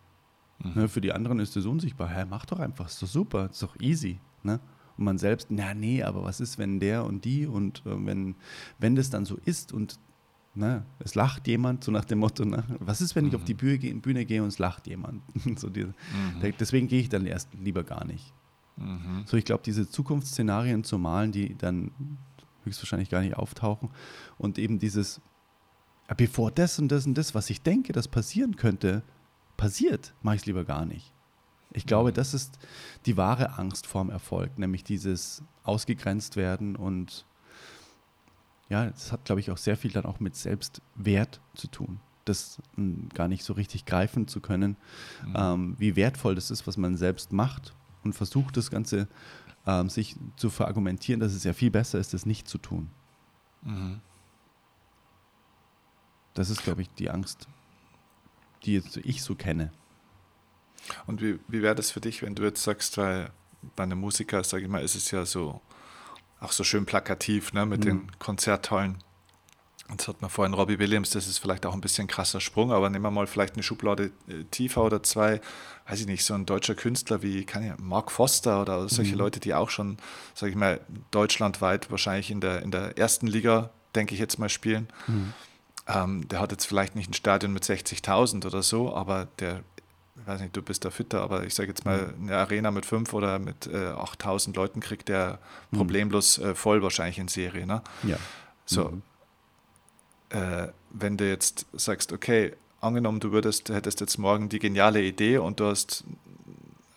Mhm. Mhm. Ne, für die anderen ist das unsichtbar. Hä, mach doch einfach, ist doch super, ist doch easy. Ne? Und man selbst, na nee, aber was ist, wenn der und die und äh, wenn, wenn das dann so ist und ne, es lacht jemand, so nach dem Motto, ne, was ist, wenn ich auf die mhm. Bühne, gehe, Bühne gehe und es lacht jemand? so diese, mhm. Deswegen gehe ich dann erst lieber gar nicht. Mhm. So, ich glaube, diese Zukunftsszenarien zu malen, die dann höchstwahrscheinlich gar nicht auftauchen und eben dieses, bevor das und das und das, was ich denke, das passieren könnte, passiert, mache ich es lieber gar nicht. Ich glaube, das ist die wahre Angst vorm Erfolg, nämlich dieses ausgegrenzt werden und ja, das hat, glaube ich, auch sehr viel dann auch mit Selbstwert zu tun. Das m, hm, gar nicht so richtig greifen zu können, mhm. ähm, wie wertvoll das ist, was man selbst macht und versucht das Ganze ähm, sich zu verargumentieren, dass es ja viel besser ist, das nicht zu tun. Mhm. Das ist, glaube ich, die Angst, die jetzt ich so kenne. Und wie, wie wäre das für dich, wenn du jetzt sagst, weil bei einem Musiker, sage ich mal, ist es ja so auch so schön plakativ, ne, mit mhm. den Konzerthallen. Jetzt hat man vorhin Robbie Williams, das ist vielleicht auch ein bisschen krasser Sprung, aber nehmen wir mal vielleicht eine Schublade äh, tiefer oder zwei, weiß ich nicht, so ein deutscher Künstler wie kann ich, Mark Foster oder solche mhm. Leute, die auch schon, sage ich mal, deutschlandweit wahrscheinlich in der, in der ersten Liga, denke ich jetzt mal, spielen. Mhm. Ähm, der hat jetzt vielleicht nicht ein Stadion mit 60.000 oder so, aber der ich weiß nicht, du bist da fitter, aber ich sage jetzt mal, mhm. eine Arena mit fünf oder mit äh, 8000 Leuten kriegt der mhm. problemlos äh, voll wahrscheinlich in Serie. Ne? Ja. So, mhm. äh, wenn du jetzt sagst, okay, angenommen, du würdest, hättest jetzt morgen die geniale Idee und du hast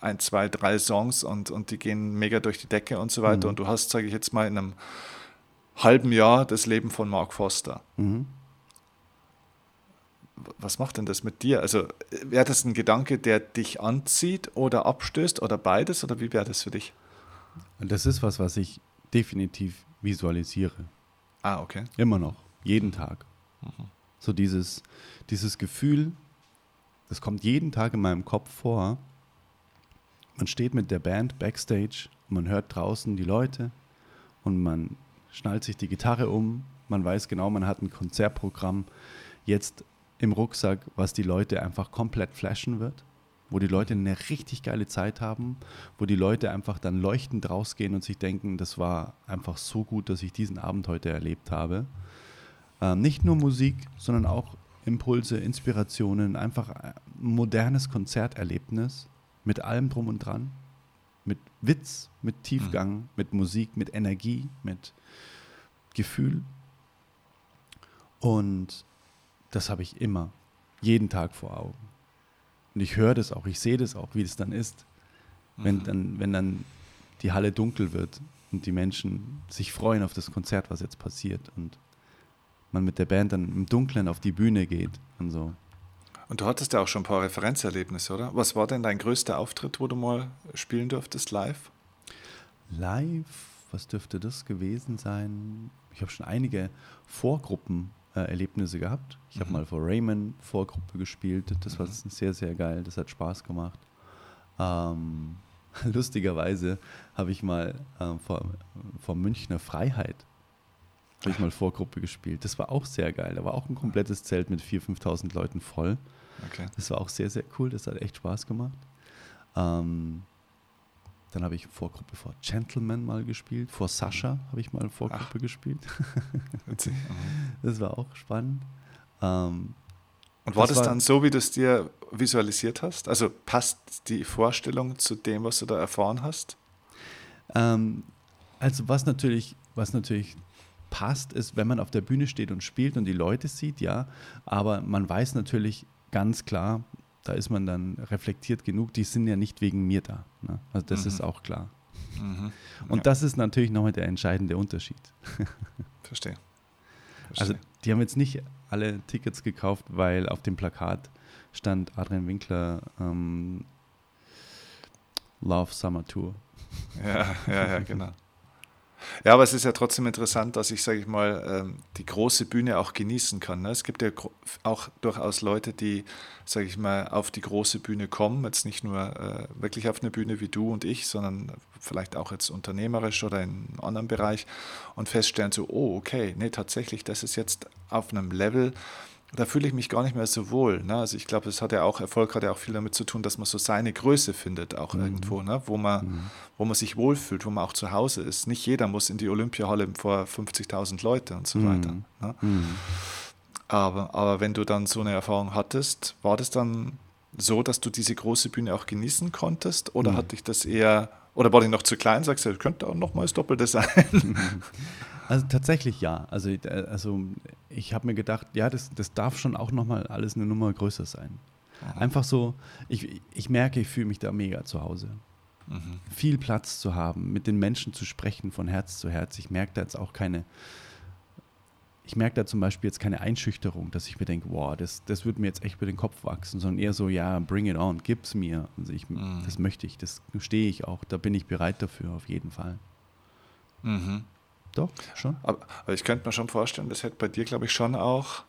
ein, zwei, drei Songs und, und die gehen mega durch die Decke und so weiter mhm. und du hast, sage ich jetzt mal, in einem halben Jahr das Leben von Mark Foster. Mhm was macht denn das mit dir? Also wäre das ein Gedanke, der dich anzieht oder abstößt oder beides oder wie wäre das für dich? Das ist was, was ich definitiv visualisiere. Ah, okay. Immer noch, jeden Tag. Mhm. So dieses, dieses Gefühl, das kommt jeden Tag in meinem Kopf vor. Man steht mit der Band backstage und man hört draußen die Leute und man schnallt sich die Gitarre um. Man weiß genau, man hat ein Konzertprogramm. Jetzt im Rucksack, was die Leute einfach komplett flashen wird, wo die Leute eine richtig geile Zeit haben, wo die Leute einfach dann leuchtend rausgehen und sich denken, das war einfach so gut, dass ich diesen Abend heute erlebt habe. Ähm, nicht nur Musik, sondern auch Impulse, Inspirationen, einfach ein modernes Konzerterlebnis mit allem drum und dran, mit Witz, mit Tiefgang, mhm. mit Musik, mit Energie, mit Gefühl. Und das habe ich immer, jeden Tag vor Augen. Und ich höre das auch, ich sehe das auch, wie es dann ist, wenn, mhm. dann, wenn dann die Halle dunkel wird und die Menschen sich freuen auf das Konzert, was jetzt passiert und man mit der Band dann im Dunkeln auf die Bühne geht und so. Und du hattest ja auch schon ein paar Referenzerlebnisse, oder? Was war denn dein größter Auftritt, wo du mal spielen durftest live? Live, was dürfte das gewesen sein? Ich habe schon einige Vorgruppen äh, Erlebnisse gehabt. Ich habe mhm. mal vor Raymond Vorgruppe gespielt. Das war mhm. sehr, sehr geil. Das hat Spaß gemacht. Ähm, lustigerweise habe ich mal äh, vor, vor Münchner Freiheit habe ich mal Vorgruppe gespielt. Das war auch sehr geil. Da war auch ein komplettes Zelt mit 4.000, 5.000 Leuten voll. Okay. Das war auch sehr, sehr cool. Das hat echt Spaß gemacht. Ähm, dann habe ich Vorgruppe vor Gentleman mal gespielt. Vor Sascha habe ich mal Vorgruppe Ach. gespielt. Das war auch spannend. Ähm, und war das, das war dann so, wie du es dir visualisiert hast? Also passt die Vorstellung zu dem, was du da erfahren hast? Ähm, also was natürlich, was natürlich passt, ist, wenn man auf der Bühne steht und spielt und die Leute sieht, ja. Aber man weiß natürlich ganz klar, da ist man dann reflektiert genug, die sind ja nicht wegen mir da. Ne? Also das mhm. ist auch klar. Mhm. Und ja. das ist natürlich nochmal der entscheidende Unterschied. Verstehe. Verstehe. Also die haben jetzt nicht alle Tickets gekauft, weil auf dem Plakat stand Adrian Winkler ähm, Love Summer Tour. Ja, ja, ja, genau. Ja, aber es ist ja trotzdem interessant, dass ich, sage ich mal, ähm, die große Bühne auch genießen kann. Ne? Es gibt ja auch durchaus Leute, die, sage ich mal, auf die große Bühne kommen, jetzt nicht nur äh, wirklich auf eine Bühne wie du und ich, sondern vielleicht auch jetzt unternehmerisch oder in einem anderen Bereich und feststellen so, oh, okay, nee, tatsächlich, das ist jetzt auf einem Level, da fühle ich mich gar nicht mehr so wohl. Ne? Also ich glaube, es hat ja auch, Erfolg hat ja auch viel damit zu tun, dass man so seine Größe findet, auch mhm. irgendwo, ne? wo, man, mhm. wo man sich wohlfühlt, wo man auch zu Hause ist. Nicht jeder muss in die Olympiahalle vor 50.000 Leute und so mhm. weiter. Ne? Mhm. Aber, aber wenn du dann so eine Erfahrung hattest, war das dann so, dass du diese große Bühne auch genießen konntest? Oder mhm. hat dich das eher, oder war die noch zu klein? Sagst du, könnte auch noch mal das Doppelte sein? Also tatsächlich ja. Also, äh, also ich habe mir gedacht, ja, das, das darf schon auch nochmal alles eine Nummer größer sein. Aha. Einfach so, ich, ich merke, ich fühle mich da mega zu Hause. Mhm. Viel Platz zu haben, mit den Menschen zu sprechen von Herz zu Herz. Ich merke da jetzt auch keine, ich merke da zum Beispiel jetzt keine Einschüchterung, dass ich mir denke, wow, das, das wird mir jetzt echt über den Kopf wachsen, sondern eher so, ja, bring it on, gib's mir. Also ich, mhm. Das möchte ich, das stehe ich auch, da bin ich bereit dafür, auf jeden Fall. Mhm. Doch, schon. Aber, aber, ich könnte mir schon vorstellen, das hätte bei dir, glaube ich, schon auch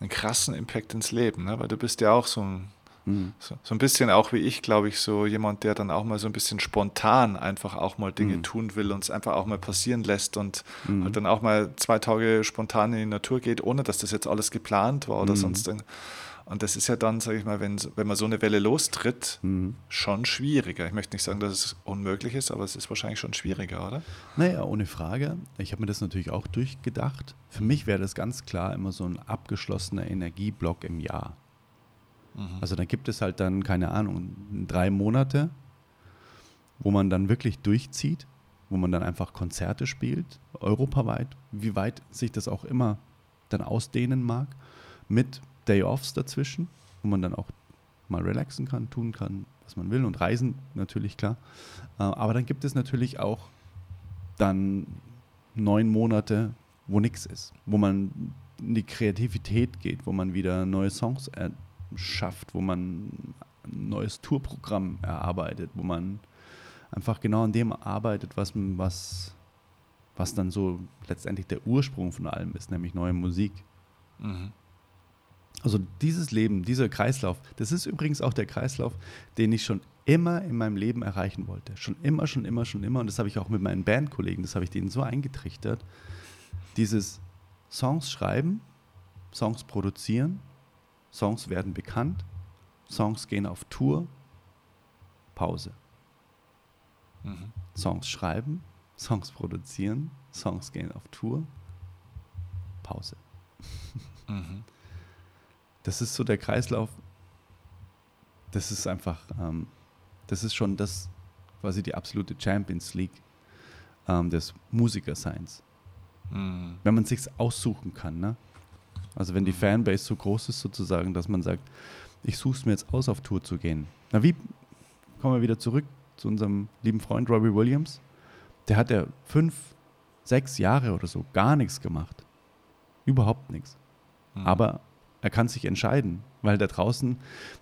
einen krassen Impact ins Leben, ne? weil du bist ja auch so ein, mhm. so, so, ein bisschen auch wie ich, glaube ich, so jemand, der dann auch mal so ein bisschen spontan einfach auch mal Dinge mhm. tun will und es einfach auch mal passieren lässt und mhm. halt dann auch mal zwei Tage spontan in die Natur geht, ohne dass das jetzt alles geplant war oder mhm. sonst irgendwas. Und das ist ja dann, sage ich mal, wenn, wenn man so eine Welle lostritt, mhm. schon schwieriger. Ich möchte nicht sagen, dass es unmöglich ist, aber es ist wahrscheinlich schon schwieriger, oder? Naja, ohne Frage. Ich habe mir das natürlich auch durchgedacht. Für mich wäre das ganz klar immer so ein abgeschlossener Energieblock im Jahr. Mhm. Also da gibt es halt dann, keine Ahnung, drei Monate, wo man dann wirklich durchzieht, wo man dann einfach Konzerte spielt, europaweit, wie weit sich das auch immer dann ausdehnen mag, mit Day-Offs dazwischen, wo man dann auch mal relaxen kann, tun kann, was man will und reisen natürlich klar. Äh, aber dann gibt es natürlich auch dann neun Monate, wo nichts ist, wo man in die Kreativität geht, wo man wieder neue Songs schafft, wo man ein neues Tourprogramm erarbeitet, wo man einfach genau an dem arbeitet, was, was, was dann so letztendlich der Ursprung von allem ist, nämlich neue Musik. Mhm. Also dieses Leben, dieser Kreislauf, das ist übrigens auch der Kreislauf, den ich schon immer in meinem Leben erreichen wollte. Schon immer, schon immer, schon immer. Und das habe ich auch mit meinen Bandkollegen, das habe ich denen so eingetrichtert. Dieses Songs schreiben, Songs produzieren, Songs werden bekannt, Songs gehen auf Tour, Pause. Mhm. Songs schreiben, Songs produzieren, Songs gehen auf Tour, Pause. Mhm das ist so der Kreislauf. Das ist einfach, ähm, das ist schon das, quasi die absolute Champions League ähm, des Musikerseins. Mhm. Wenn man sich aussuchen kann, ne? Also wenn die mhm. Fanbase so groß ist sozusagen, dass man sagt, ich suche es mir jetzt aus, auf Tour zu gehen. Na wie, kommen wir wieder zurück zu unserem lieben Freund Robbie Williams. Der hat ja fünf, sechs Jahre oder so gar nichts gemacht. Überhaupt nichts. Mhm. Aber er kann sich entscheiden, weil da draußen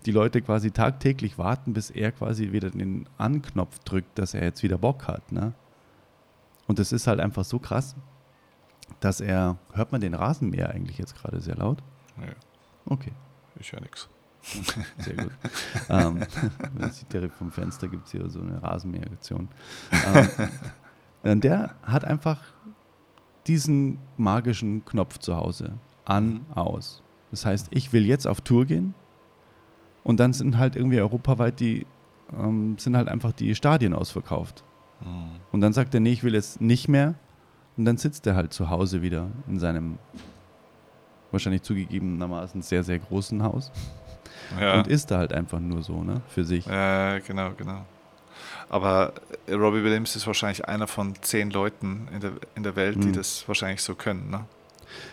die Leute quasi tagtäglich warten, bis er quasi wieder den Anknopf drückt, dass er jetzt wieder Bock hat. Ne? Und das ist halt einfach so krass, dass er. Hört man den Rasenmäher eigentlich jetzt gerade sehr laut? Nee. Okay. Ich höre nichts. Sehr gut. ähm, man sieht direkt vom Fenster gibt es hier so eine Rasenmäheraktion. Ähm, der hat einfach diesen magischen Knopf zu Hause. An, mhm. aus. Das heißt, ich will jetzt auf Tour gehen und dann sind halt irgendwie europaweit die, ähm, sind halt einfach die Stadien ausverkauft. Mhm. Und dann sagt er, nee, ich will jetzt nicht mehr. Und dann sitzt er halt zu Hause wieder in seinem wahrscheinlich zugegebenermaßen sehr, sehr großen Haus. Ja. Und ist da halt einfach nur so, ne, für sich. Ja, genau, genau. Aber Robbie Williams ist wahrscheinlich einer von zehn Leuten in der, in der Welt, mhm. die das wahrscheinlich so können, ne?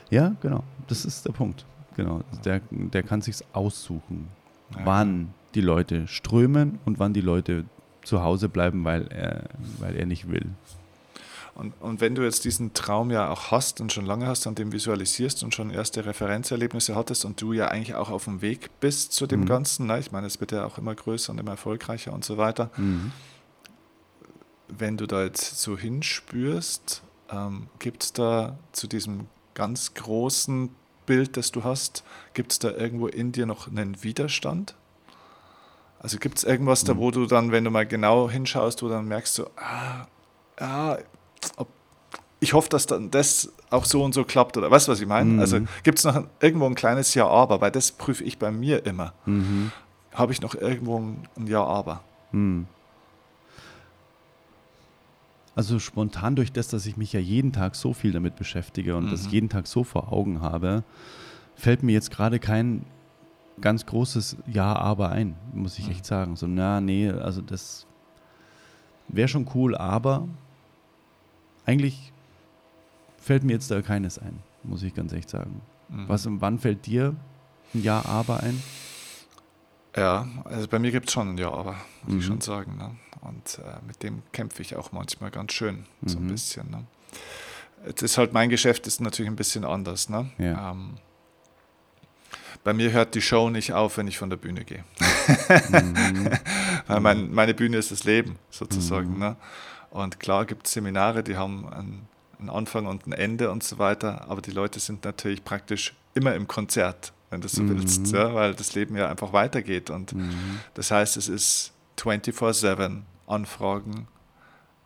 Ja, genau. Das ist der Punkt. Genau, der, der kann sich aussuchen, ja. wann die Leute strömen und wann die Leute zu Hause bleiben, weil er, weil er nicht will. Und, und wenn du jetzt diesen Traum ja auch hast und schon lange hast und den visualisierst und schon erste Referenzerlebnisse hattest und du ja eigentlich auch auf dem Weg bist zu dem mhm. Ganzen, ne? ich meine, es wird ja auch immer größer und immer erfolgreicher und so weiter. Mhm. Wenn du da jetzt so hinspürst, ähm, gibt es da zu diesem ganz großen Bild, das du hast, gibt es da irgendwo in dir noch einen Widerstand? Also gibt es irgendwas mhm. da, wo du dann, wenn du mal genau hinschaust, wo dann merkst du, ah, ah ob, ich hoffe, dass dann das auch so und so klappt oder weißt du, was ich meine? Mhm. Also gibt es noch ein, irgendwo ein kleines Ja, aber, weil das prüfe ich bei mir immer. Mhm. Habe ich noch irgendwo ein, Ja, aber? Hm. Also spontan durch das, dass ich mich ja jeden Tag so viel damit beschäftige und das Mhm. jeden Tag so vor Augen habe, fällt mir jetzt gerade kein ganz großes Ja, aber ein, muss ich Mhm. echt sagen. So, na, nee, also das wäre schon cool, aber eigentlich fällt mir jetzt da keines ein, muss ich ganz echt sagen. Mhm. Was, wann fällt dir ein Ja, aber ein? Ja, also bei mir gibt es schon ein Ja, aber, muss Mhm. ich schon sagen. Ne? Und äh, mit dem kämpfe ich auch manchmal ganz schön, so ein Mhm. bisschen. Ne? Jetzt ist halt mein Geschäft ist natürlich ein bisschen anders. Ne? Ja. Ähm, bei mir hört die Show nicht auf, wenn ich von der Bühne gehe. Mhm. Weil mein, meine Bühne ist das Leben, sozusagen. Mhm. Ne? Und klar gibt es Seminare, die haben einen, einen Anfang und ein Ende und so weiter, aber die Leute sind natürlich praktisch immer im Konzert, wenn du so Mhm. willst, ja? weil das Leben ja einfach weitergeht. Und Mhm. das heißt, es ist 24-7 Anfragen,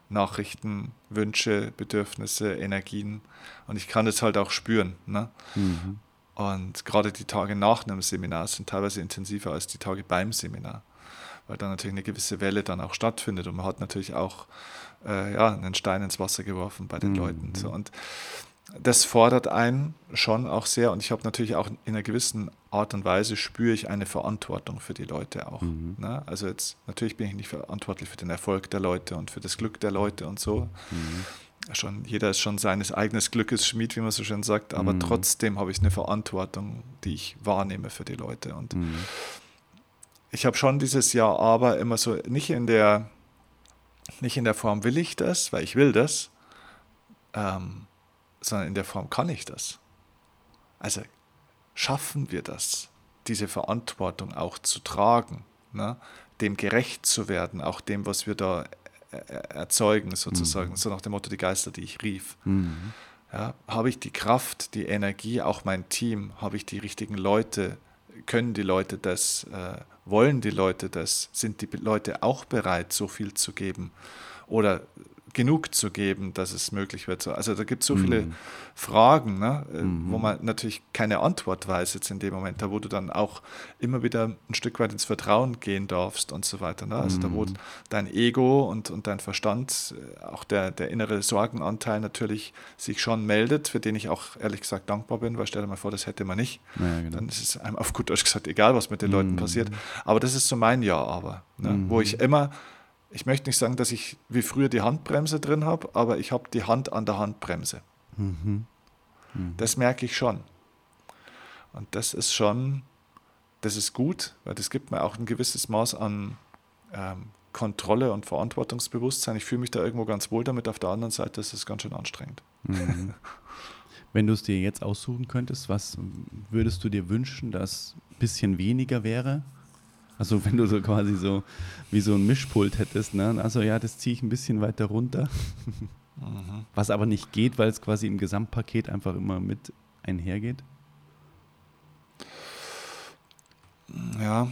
Nachrichten, Wünsche, Bedürfnisse, Energien. Und ich kann das halt auch spüren. Ne? Mhm. Und gerade die Tage nach einem Seminar sind teilweise intensiver als die Tage beim Seminar, weil da natürlich eine gewisse Welle dann auch stattfindet. Und man hat natürlich auch äh, ja, einen Stein ins Wasser geworfen bei den Mhm. Leuten. So. Und das fordert einen schon auch sehr. Und ich habe natürlich auch in einer gewissen Art und Weise spüre ich eine Verantwortung für die Leute auch. Mhm. Ne? Also jetzt natürlich bin ich nicht verantwortlich für den Erfolg der Leute und für das Glück der Leute und so. Mhm. Schon, jeder ist schon seines eigenen Glückes Schmied, wie man so schön sagt, aber Mhm. trotzdem habe ich eine Verantwortung, die ich wahrnehme für die Leute. Und Mhm. ich habe schon dieses Jahr aber immer so, nicht in der, nicht in der Form will ich das, weil ich will das, ähm, sondern in der Form kann ich das. Also schaffen wir das, diese Verantwortung auch zu tragen, ne? dem gerecht zu werden, auch dem, was wir da äh, äh, erzeugen, sozusagen, Mhm. so nach dem Motto, die Geister, die ich rief. Mhm. Ja, habe ich die Kraft, die Energie, auch mein Team, habe ich die richtigen Leute, können die Leute das, äh, wollen die Leute das, sind die Leute auch bereit, so viel zu geben oder genug zu geben, dass es möglich wird. So, Also da gibt es so viele Mhm. Fragen, ne, äh, Mhm. wo man natürlich keine Antwort weiß jetzt in dem Moment, da wo du dann auch immer wieder ein Stück weit ins Vertrauen gehen darfst und so weiter. Ne? Also da wo Mhm. dein Ego und, und dein Verstand, äh, auch der, der innere Sorgenanteil natürlich sich schon meldet, für den ich auch ehrlich gesagt dankbar bin, weil stell dir mal vor, das hätte man nicht. Ja, genau. Dann ist es einem auf gut Deutsch gesagt egal, was mit den Leuten Mhm. passiert. Aber das ist so mein Ja, aber, ne? Mhm. wo ich immer, ich möchte nicht sagen, dass ich wie früher die Handbremse drin habe, aber ich habe die Hand an der Handbremse. Mhm. Mhm. Das merke ich schon. Und das ist schon, das ist gut, weil das gibt mir auch ein gewisses Maß an ähm, Kontrolle und Verantwortungsbewusstsein. Ich fühle mich da irgendwo ganz wohl damit. Auf der anderen Seite ist es ganz schön anstrengend. Mhm. Wenn du es dir jetzt aussuchen könntest, was würdest du dir wünschen, dass ein bisschen weniger wäre? Also wenn du so quasi so wie so ein Mischpult hättest, ne? Also ja, das ziehe ich ein bisschen weiter runter. Mhm. Was aber nicht geht, weil es quasi im Gesamtpaket einfach immer mit einhergeht. Ja,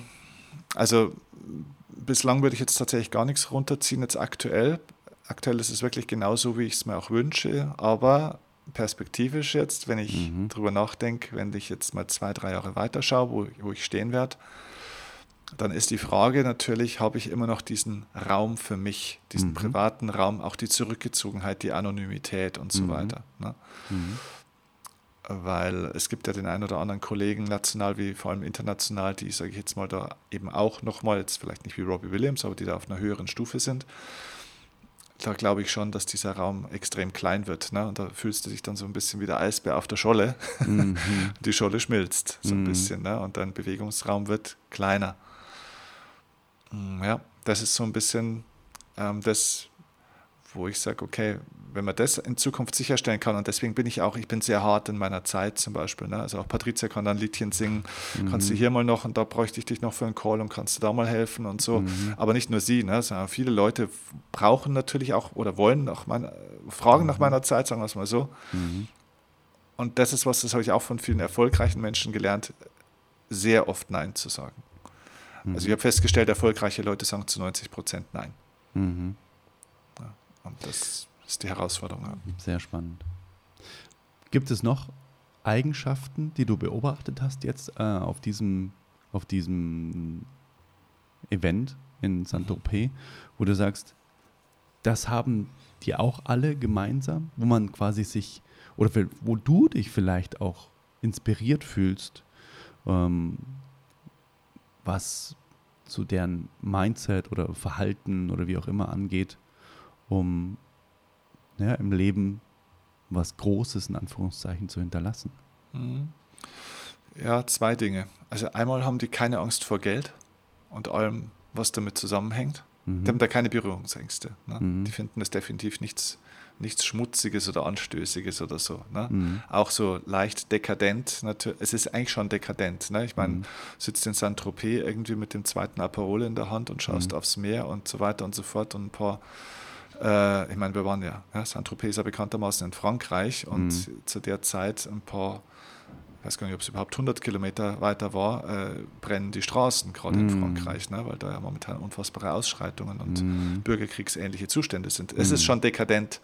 also bislang würde ich jetzt tatsächlich gar nichts runterziehen, jetzt aktuell. Aktuell ist es wirklich genauso, wie ich es mir auch wünsche, aber perspektivisch jetzt, wenn ich Mhm. drüber nachdenke, wenn ich jetzt mal zwei, drei Jahre weiterschaue, wo, wo ich stehen werde, dann ist die Frage natürlich, habe ich immer noch diesen Raum für mich, diesen Mhm. privaten Raum, auch die Zurückgezogenheit, die Anonymität und so Mhm. weiter. Ne? Mhm. weil es gibt ja den einen oder anderen Kollegen, national wie vor allem international, die, sage ich jetzt mal, da eben auch nochmal, jetzt vielleicht nicht wie Robbie Williams, aber die da auf einer höheren Stufe sind. Da glaube ich schon, dass dieser Raum extrem klein wird. Ne? Und da fühlst du dich dann so ein bisschen wie der Eisbär auf der Scholle. Mhm. Die Scholle schmilzt so ein Mhm. bisschen ne? und dein Bewegungsraum wird kleiner. Mm, Ja, das ist so ein bisschen ähm, das, wo ich sage, okay, wenn man das in Zukunft sicherstellen kann, und deswegen bin ich auch, ich bin sehr hart in meiner Zeit zum Beispiel. Ne? Also auch Patricia kann dann Liedchen singen, kannst du Mhm. hier mal noch und da bräuchte ich dich noch für einen Call und kannst du da mal helfen und so. Mhm. Aber nicht nur sie, ne? sondern viele Leute brauchen natürlich auch oder wollen nach meiner, fragen nach meiner Zeit, sagen wir es mal so. Mhm. Und das ist was, das habe ich auch von vielen erfolgreichen Menschen gelernt, sehr oft Nein zu sagen. Also ich habe festgestellt, erfolgreiche Leute sagen zu 90 Prozent Nein. Mhm. Und das ist die Herausforderung. Ja. Sehr spannend. Gibt es noch Eigenschaften, die du beobachtet hast jetzt äh, auf, diesem, auf diesem Event in Saint-Tropez, wo du sagst, das haben die auch alle gemeinsam, wo man quasi sich, oder wo du dich vielleicht auch inspiriert fühlst, ähm, was zu deren Mindset oder Verhalten oder wie auch immer angeht, um ja, im Leben was Großes in Anführungszeichen zu hinterlassen? Mhm. Ja, zwei Dinge. Also einmal haben die keine Angst vor Geld und allem, was damit zusammenhängt. Mhm. Die haben da keine Berührungsängste. Ne? Mhm. Die finden das definitiv nichts, nichts Schmutziges oder Anstößiges oder so. Ne? Mhm. Auch so leicht dekadent. Es ist eigentlich schon dekadent. Ne? Ich meine, mhm. sitzt in Saint-Tropez irgendwie mit dem zweiten Aperol in der Hand und schaust mhm. aufs Meer und so weiter und so fort und ein paar äh, ich meine, wir waren ja, ja Saint-Tropez ist ja bekanntermaßen in Frankreich und mhm. zu der Zeit ein paar, weiß gar nicht, ob es überhaupt 100 Kilometer weiter war, äh, brennen die Straßen gerade mhm. in Frankreich, ne, weil da ja momentan unfassbare Ausschreitungen und mhm. bürgerkriegsähnliche Zustände sind. Es ist mhm. schon dekadent.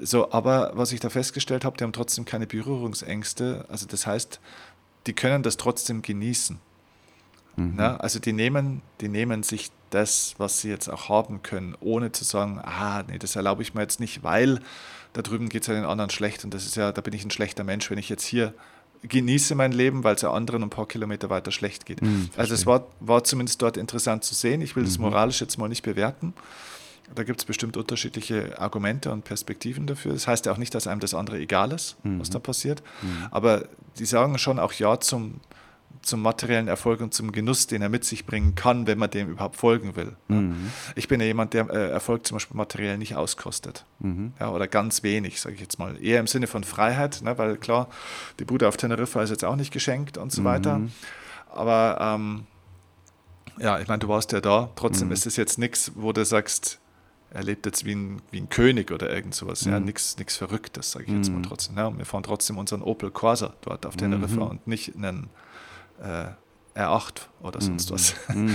So, aber was ich da festgestellt habe, die haben trotzdem keine Berührungsängste. Also das heißt, die können das trotzdem genießen. Mhm. Ne? Also die nehmen, die nehmen sich das, was sie jetzt auch haben können, ohne zu sagen, ah, nee, das erlaube ich mir jetzt nicht, weil da drüben geht es ja den anderen schlecht und das ist ja, da bin ich ein schlechter Mensch, wenn ich jetzt hier genieße mein Leben, weil es ja anderen ein paar Kilometer weiter schlecht geht. Mhm, also es war, war zumindest dort interessant zu sehen. Ich will mhm. das moralisch jetzt mal nicht bewerten. Da gibt es bestimmt unterschiedliche Argumente und Perspektiven dafür. Das heißt ja auch nicht, dass einem das andere egal ist, mhm. was da passiert. Mhm. Aber die sagen schon auch Ja zum, zum materiellen Erfolg und zum Genuss, den er mit sich bringen kann, wenn man dem überhaupt folgen will. Mhm. Ich bin ja jemand, der äh, Erfolg zum Beispiel materiell nicht auskostet. Mhm. Ja, oder ganz wenig, sage ich jetzt mal. Eher im Sinne von Freiheit, ne, weil klar, die Bude auf Teneriffa ist jetzt auch nicht geschenkt und so mhm. weiter. Aber ähm, ja, ich meine, du warst ja da. Trotzdem mhm. ist es jetzt nichts, wo du sagst, er lebt jetzt wie ein, wie ein König oder irgend sowas. Ja, mhm. nichts Verrücktes, sage ich jetzt mal trotzdem. Ja, und wir fahren trotzdem unseren Opel Corsa dort auf Teneriffa und nicht einen äh, R8 oder sonst mhm. was. Mhm.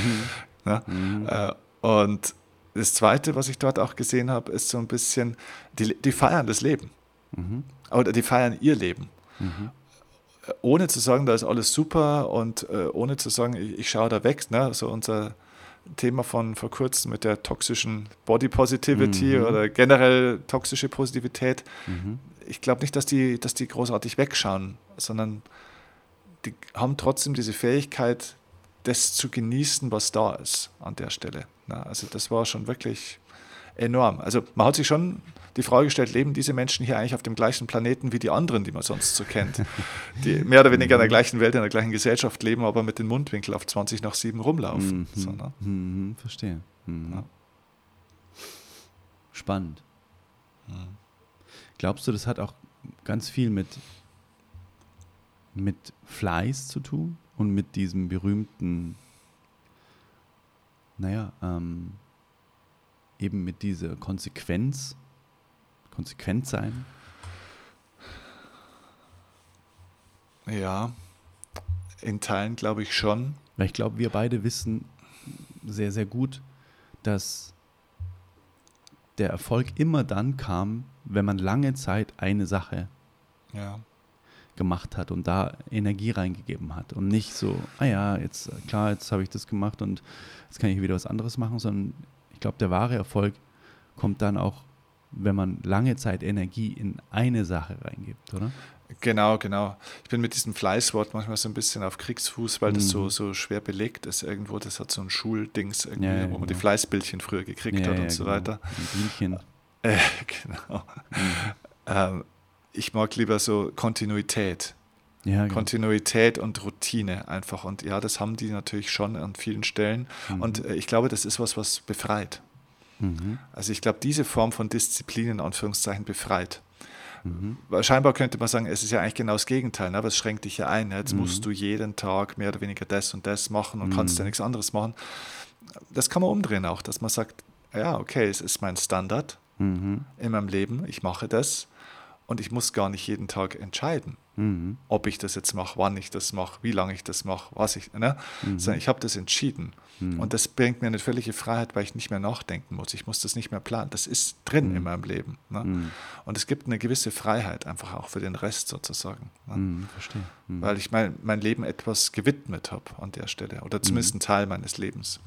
ja? mhm. Äh, und das Zweite, was ich dort auch gesehen habe, ist so ein bisschen, die, die feiern das Leben. Mhm. Oder die feiern ihr Leben. Mhm. Ohne zu sagen, da ist alles super und äh, ohne zu sagen, ich, ich schaue da weg. Ne? So unser Thema von vor kurzem mit der toxischen Body Positivity mhm. oder generell toxische Positivität. Mhm. Ich glaube nicht, dass die, dass die großartig wegschauen, sondern die haben trotzdem diese Fähigkeit, das zu genießen, was da ist an der Stelle. Na, also das war schon wirklich enorm. Also man hat sich schon die Frage gestellt, leben diese Menschen hier eigentlich auf dem gleichen Planeten wie die anderen, die man sonst so kennt, die mehr oder weniger in der gleichen Welt, in der gleichen Gesellschaft leben, aber mit dem Mundwinkel auf 20 nach 7 rumlaufen. Mhm. So, ne? mhm, verstehe. Mhm. Ja. Spannend. Glaubst du, das hat auch ganz viel mit mit Fleiß zu tun und mit diesem berühmten, naja, ähm, eben mit dieser Konsequenz, konsequent sein. Ja, in Teilen glaube ich schon. Weil ich glaube, wir beide wissen sehr, sehr gut, dass der Erfolg immer dann kam, wenn man lange Zeit eine Sache ja gemacht hat und da Energie reingegeben hat und nicht so, ah ja, jetzt klar, jetzt habe ich das gemacht und jetzt kann ich wieder was anderes machen, sondern ich glaube, der wahre Erfolg kommt dann auch, wenn man lange Zeit Energie in eine Sache reingibt, oder? Genau, genau. Ich bin mit diesem Fleißwort manchmal so ein bisschen auf Kriegsfuß, weil mhm. das so, mhm. so schwer belegt ist irgendwo. Das hat so ein Schuldings irgendwie, ja, ja, wo man genau. die Fleißbildchen früher gekriegt ja, hat und so genau. weiter. Ein Äh, genau. Mhm. Ähm, ich mag lieber so Kontinuität. Ja, genau. Kontinuität und Routine einfach. Und ja, das haben die natürlich schon an vielen Stellen. Mhm. Und äh, ich glaube, das ist was, was befreit. Mhm. Also ich glaube, diese Form von Disziplin in Anführungszeichen befreit. Mhm. Scheinbar könnte man sagen, es ist ja eigentlich genau das Gegenteil, ne? aber es schränkt dich ja ein. Ne? Jetzt mhm. musst du jeden Tag mehr oder weniger das und das machen und kannst ja mhm. nichts anderes machen. Das kann man umdrehen auch, dass man sagt, ja, okay, es ist mein Standard mhm. in meinem Leben, ich mache das und ich muss gar nicht jeden Tag entscheiden, mhm. ob ich das jetzt mache, wann ich das mache, wie lange ich das mache, was ich, ne? Mhm. Sondern ich habe das entschieden. Mhm. Und das bringt mir eine völlige Freiheit, weil ich nicht mehr nachdenken muss. Ich muss das nicht mehr planen. Das ist drin mhm. in meinem Leben. Ne? Mhm. Und es gibt eine gewisse Freiheit einfach auch für den Rest sozusagen. Ne? Mhm, verstehe. Weil ich mein, mein Leben etwas gewidmet habe an der Stelle oder zumindest einen Teil meines Lebens.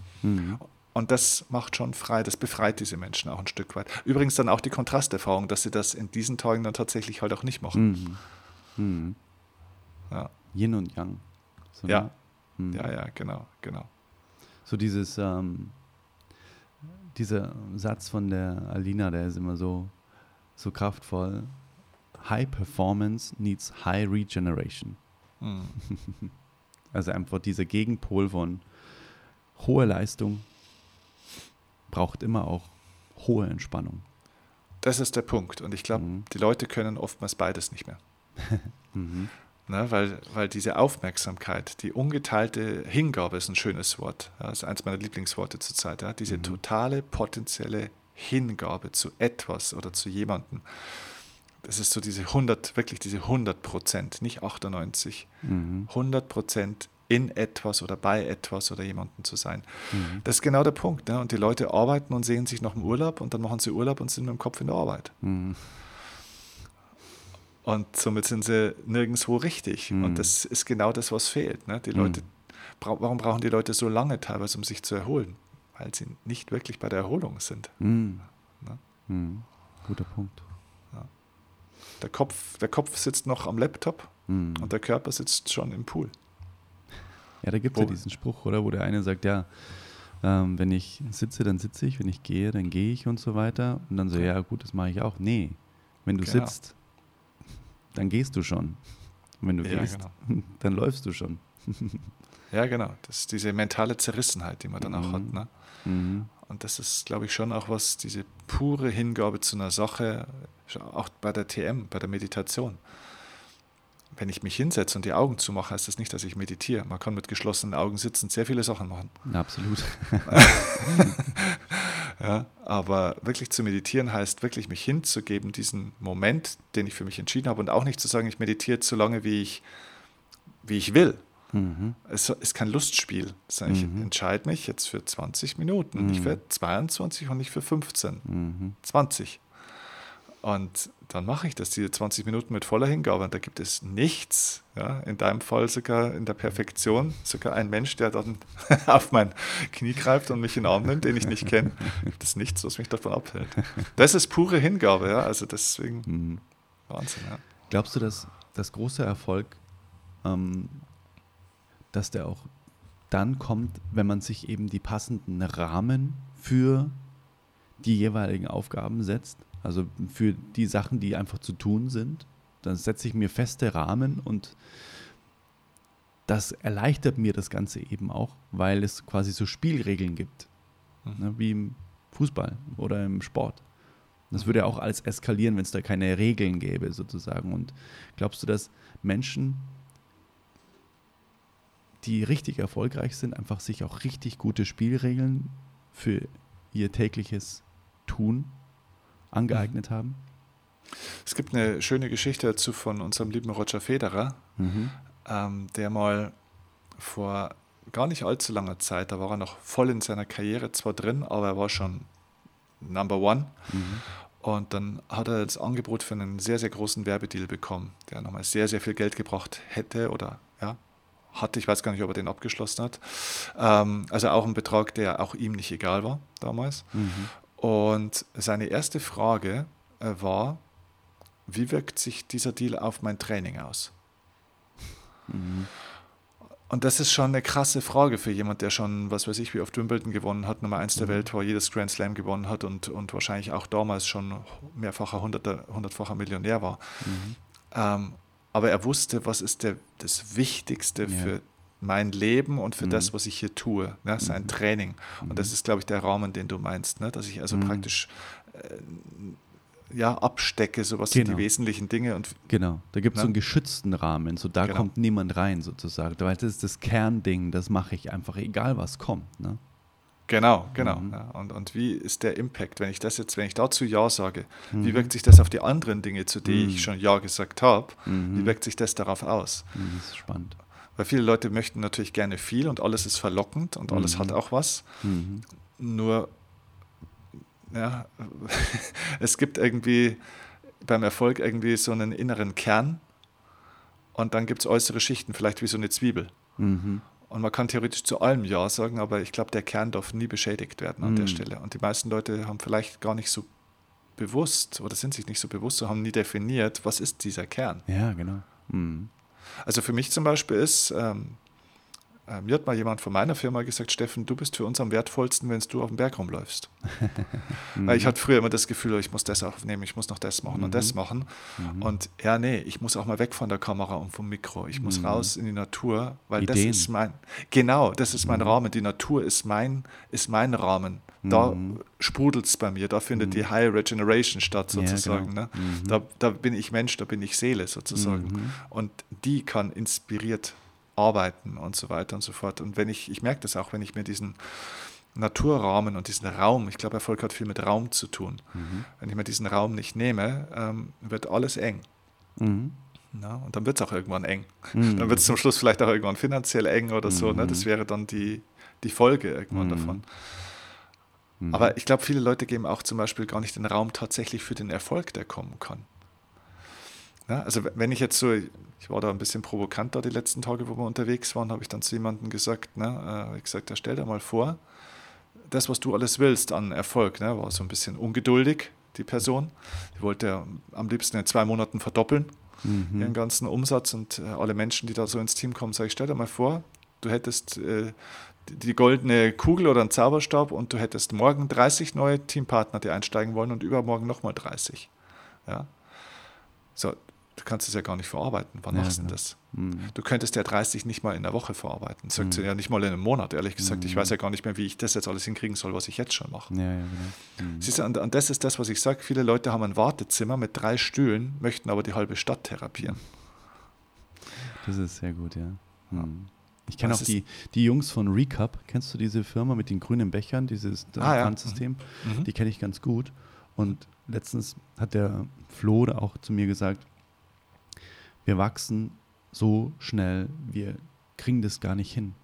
Und das macht schon frei, das befreit diese Menschen auch ein Stück weit. Übrigens dann auch die Kontrasterfahrung, dass sie das in diesen Tagen dann tatsächlich halt auch nicht machen. Mhm. Mhm. Ja. Yin und Yang. So, ja. Ne? Mhm. ja, ja, genau, genau. So dieses, ähm, dieser Satz von der Alina, der ist immer so, so kraftvoll. High Performance needs High Regeneration. Mhm. Also einfach dieser Gegenpol von hoher Leistung, braucht immer auch hohe Entspannung. Das ist der Punkt. Und ich glaube, mhm. die Leute können oftmals beides nicht mehr. mhm. ne, weil, weil diese Aufmerksamkeit, die ungeteilte Hingabe ist ein schönes Wort. Das ist eins meiner Lieblingsworte zurzeit. Ja, diese mhm. totale potenzielle Hingabe zu etwas oder zu jemandem. Das ist so diese 100, wirklich diese 100 Prozent, nicht 98. Mhm. 100 Prozent in etwas oder bei etwas oder jemandem zu sein. Mhm. Das ist genau der Punkt. Ne? Und die Leute arbeiten und sehen sich nach dem Urlaub und dann machen sie Urlaub und sind mit dem Kopf in der Arbeit. Mhm. Und somit sind sie nirgendwo richtig. Mhm. Und das ist genau das, was fehlt. Ne? Die Leute, bra warum brauchen die Leute so lange teilweise, um sich zu erholen? Weil sie nicht wirklich bei der Erholung sind. Mhm. Ne? Mhm. Guter Punkt. Ja. Der, Kopf, der Kopf sitzt noch am Laptop mhm. und der Körper sitzt schon im Pool. Ja, da gibt es ja diesen Spruch, oder? Wo der eine sagt, ja, ähm, wenn ich sitze, dann sitze ich, wenn ich gehe, dann gehe ich und so weiter. Und dann so, ja gut, das mache ich auch. Nee, wenn du genau. sitzt, dann gehst du schon. Und wenn du ja, gehst, genau. dann läufst du schon. ja, genau. Das ist diese mentale Zerrissenheit, die man dann auch mhm. hat. Ne? Mhm. Und das ist, glaube ich, schon auch was, diese pure Hingabe zu einer Sache, auch bei der TM, bei der Meditation wenn ich mich hinsetze und die Augen zumache, heißt das nicht, dass ich meditiere. Man kann mit geschlossenen Augen sitzen sehr viele Sachen machen. Absolut. ja, aber wirklich zu meditieren heißt wirklich mich hinzugeben, diesen Moment, den ich für mich entschieden habe und auch nicht zu sagen, ich meditiere so lange, wie ich, wie ich will. Mhm. Es ist kein Lustspiel. Ich mhm. entscheide mich jetzt für 20 Minuten, mhm. nicht für 22 und nicht für 15. Mhm. 20. Und dann mache ich das, diese 20 Minuten mit voller Hingabe. Und da gibt es nichts, ja, in deinem Fall sogar in der Perfektion, sogar ein Mensch, der dann auf mein Knie greift und mich in den Arm nimmt, den ich nicht kenne. Das ist nichts, was mich davon abhält. Das ist pure Hingabe, ja. Also deswegen mhm. Wahnsinn, ja. Glaubst du, dass das große Erfolg, ähm, dass der auch dann kommt, wenn man sich eben die passenden Rahmen für die jeweiligen Aufgaben setzt? Also für die Sachen, die einfach zu tun sind, dann setze ich mir feste Rahmen und das erleichtert mir das Ganze eben auch, weil es quasi so Spielregeln gibt, mhm. ne, wie im Fußball oder im Sport. Das würde ja auch alles eskalieren, wenn es da keine Regeln gäbe, sozusagen. Und glaubst du, dass Menschen, die richtig erfolgreich sind, einfach sich auch richtig gute Spielregeln für ihr tägliches Tun angeeignet haben? Es gibt eine schöne Geschichte dazu von unserem lieben Roger Federer, mhm. ähm, der mal vor gar nicht allzu langer Zeit, da war er noch voll in seiner Karriere zwar drin, aber er war schon Number One. Mhm. Und dann hat er das Angebot für einen sehr, sehr großen Werbedeal bekommen, der nochmal sehr, sehr viel Geld gebracht hätte oder ja, hatte. Ich weiß gar nicht, ob er den abgeschlossen hat. Ähm, also auch ein Betrag, der auch ihm nicht egal war damals. Mhm. Und seine erste Frage äh, war, wie wirkt sich dieser Deal auf mein Training aus? Mhm. Und das ist schon eine krasse Frage für jemand, der schon, was weiß ich, wie oft Wimbledon gewonnen hat, Nummer eins der mhm. Welt war, jedes Grand Slam gewonnen hat und, und wahrscheinlich auch damals schon mehrfacher, hunderter, hundertfacher Millionär war. Mhm. Ähm, aber er wusste, was ist der, das Wichtigste ja. für mein Leben und für mhm. das, was ich hier tue, ne? sein mhm. Training. Und das mhm. ist, glaube ich, der Rahmen, den du meinst, ne? dass ich also mhm. praktisch äh, ja, abstecke, so was genau. sind die wesentlichen Dinge. Und, genau, da gibt es ne? so einen geschützten Rahmen, so da genau. kommt niemand rein sozusagen. Weil das ist das Kernding, das mache ich einfach, egal was kommt. Ne? Genau, genau. Mhm. Ja. Und, und wie ist der Impact, wenn ich das jetzt, wenn ich dazu Ja sage, Mhm. wie wirkt sich das auf die anderen Dinge, zu denen Mhm. ich schon Ja gesagt habe, wie wirkt sich das darauf aus? Das ist spannend. Weil viele Leute möchten natürlich gerne viel und alles ist verlockend und alles Mhm. hat auch was. Mhm. Nur, ja, es gibt irgendwie beim Erfolg irgendwie so einen inneren Kern und dann gibt es äußere Schichten, vielleicht wie so eine Zwiebel. Mhm. Und man kann theoretisch zu allem Ja sagen, aber ich glaube, der Kern darf nie beschädigt werden an der Mhm. Stelle. Und die meisten Leute haben vielleicht gar nicht so bewusst oder sind sich nicht so bewusst, so haben nie definiert, was ist dieser Kern. Ja, genau. Mhm. Also für mich zum Beispiel ist, ähm, äh, mir hat mal jemand von meiner Firma gesagt, Steffen, du bist für uns am wertvollsten, wenn du auf dem Berg rumläufst. Weil ich hatte früher immer das Gefühl, ich muss das aufnehmen, ich muss noch das machen und das Mhm. machen. Mhm. Und ja, nee, ich muss auch mal weg von der Kamera und vom Mikro. Ich muss Mhm. raus in die Natur, weil Ideen. das ist mein, genau, das ist mein Mhm. Rahmen. Die Natur ist mein, ist mein Rahmen. Da Mhm. sprudelt es bei mir, da findet Mhm. die High Regeneration statt, Ja, sozusagen. genau. ne? Mhm. da, da bin ich Mensch, da bin ich Seele, sozusagen. Mhm. Und die kann inspiriert arbeiten und so weiter und so fort. Und wenn ich, ich merke das auch, wenn ich mir diesen Naturrahmen und diesen Raum, ich glaube, Erfolg hat viel mit Raum zu tun. Mhm. Wenn ich mir diesen Raum nicht nehme, ähm, wird alles eng. Mhm. Na? Und dann wird es auch irgendwann eng. Dann wird es zum Schluss vielleicht auch irgendwann finanziell eng oder so. Ne? Das wäre dann die, die Folge irgendwann davon. Mhm. Aber ich glaube, viele Leute geben auch zum Beispiel gar nicht den Raum tatsächlich für den Erfolg, der kommen kann. Ja, also wenn ich jetzt so, ich war da ein bisschen provokant da die letzten Tage, wo wir unterwegs waren, habe ich dann zu jemandem gesagt, ne, äh, gesagt, ja, stell dir mal vor, das, was du alles willst an Erfolg, ne, war so ein bisschen ungeduldig, die Person. Die wollte am liebsten in zwei Monaten verdoppeln, Mhm. ihren ganzen Umsatz und äh, alle Menschen, die da so ins Team kommen, sage ich, stell dir mal vor, du hättest äh, die- goldene Kugel oder einen Zauberstab und du hättest morgen 30 neue Teampartner, die einsteigen wollen und übermorgen nochmal 30. Ja? So, du kannst es ja gar nicht verarbeiten. Wann Ja, machst du genau. das? Mhm. Du könntest ja 30 nicht mal in der Woche verarbeiten. Sagt Mhm. sie ja nicht mal in einem Monat, ehrlich gesagt. Ich Mhm. weiß ja gar nicht mehr, wie ich das jetzt alles hinkriegen soll, was ich jetzt schon mache. Ja, ja, genau. Mhm. Siehst du, und, und das ist das, was ich sage. Viele Leute haben ein Wartezimmer mit drei Stühlen, möchten aber die halbe Stadt therapieren. Das ist sehr gut, ja. Ja. Mhm. Ich kenne auch die, die Jungs von Recap. Kennst du diese Firma mit den grünen Bechern, dieses Ah, ja. Pfandsystem? Mhm. Die kenne ich ganz gut. Und letztens hat der Flo auch zu mir gesagt, wir wachsen so schnell, wir kriegen das gar nicht hin.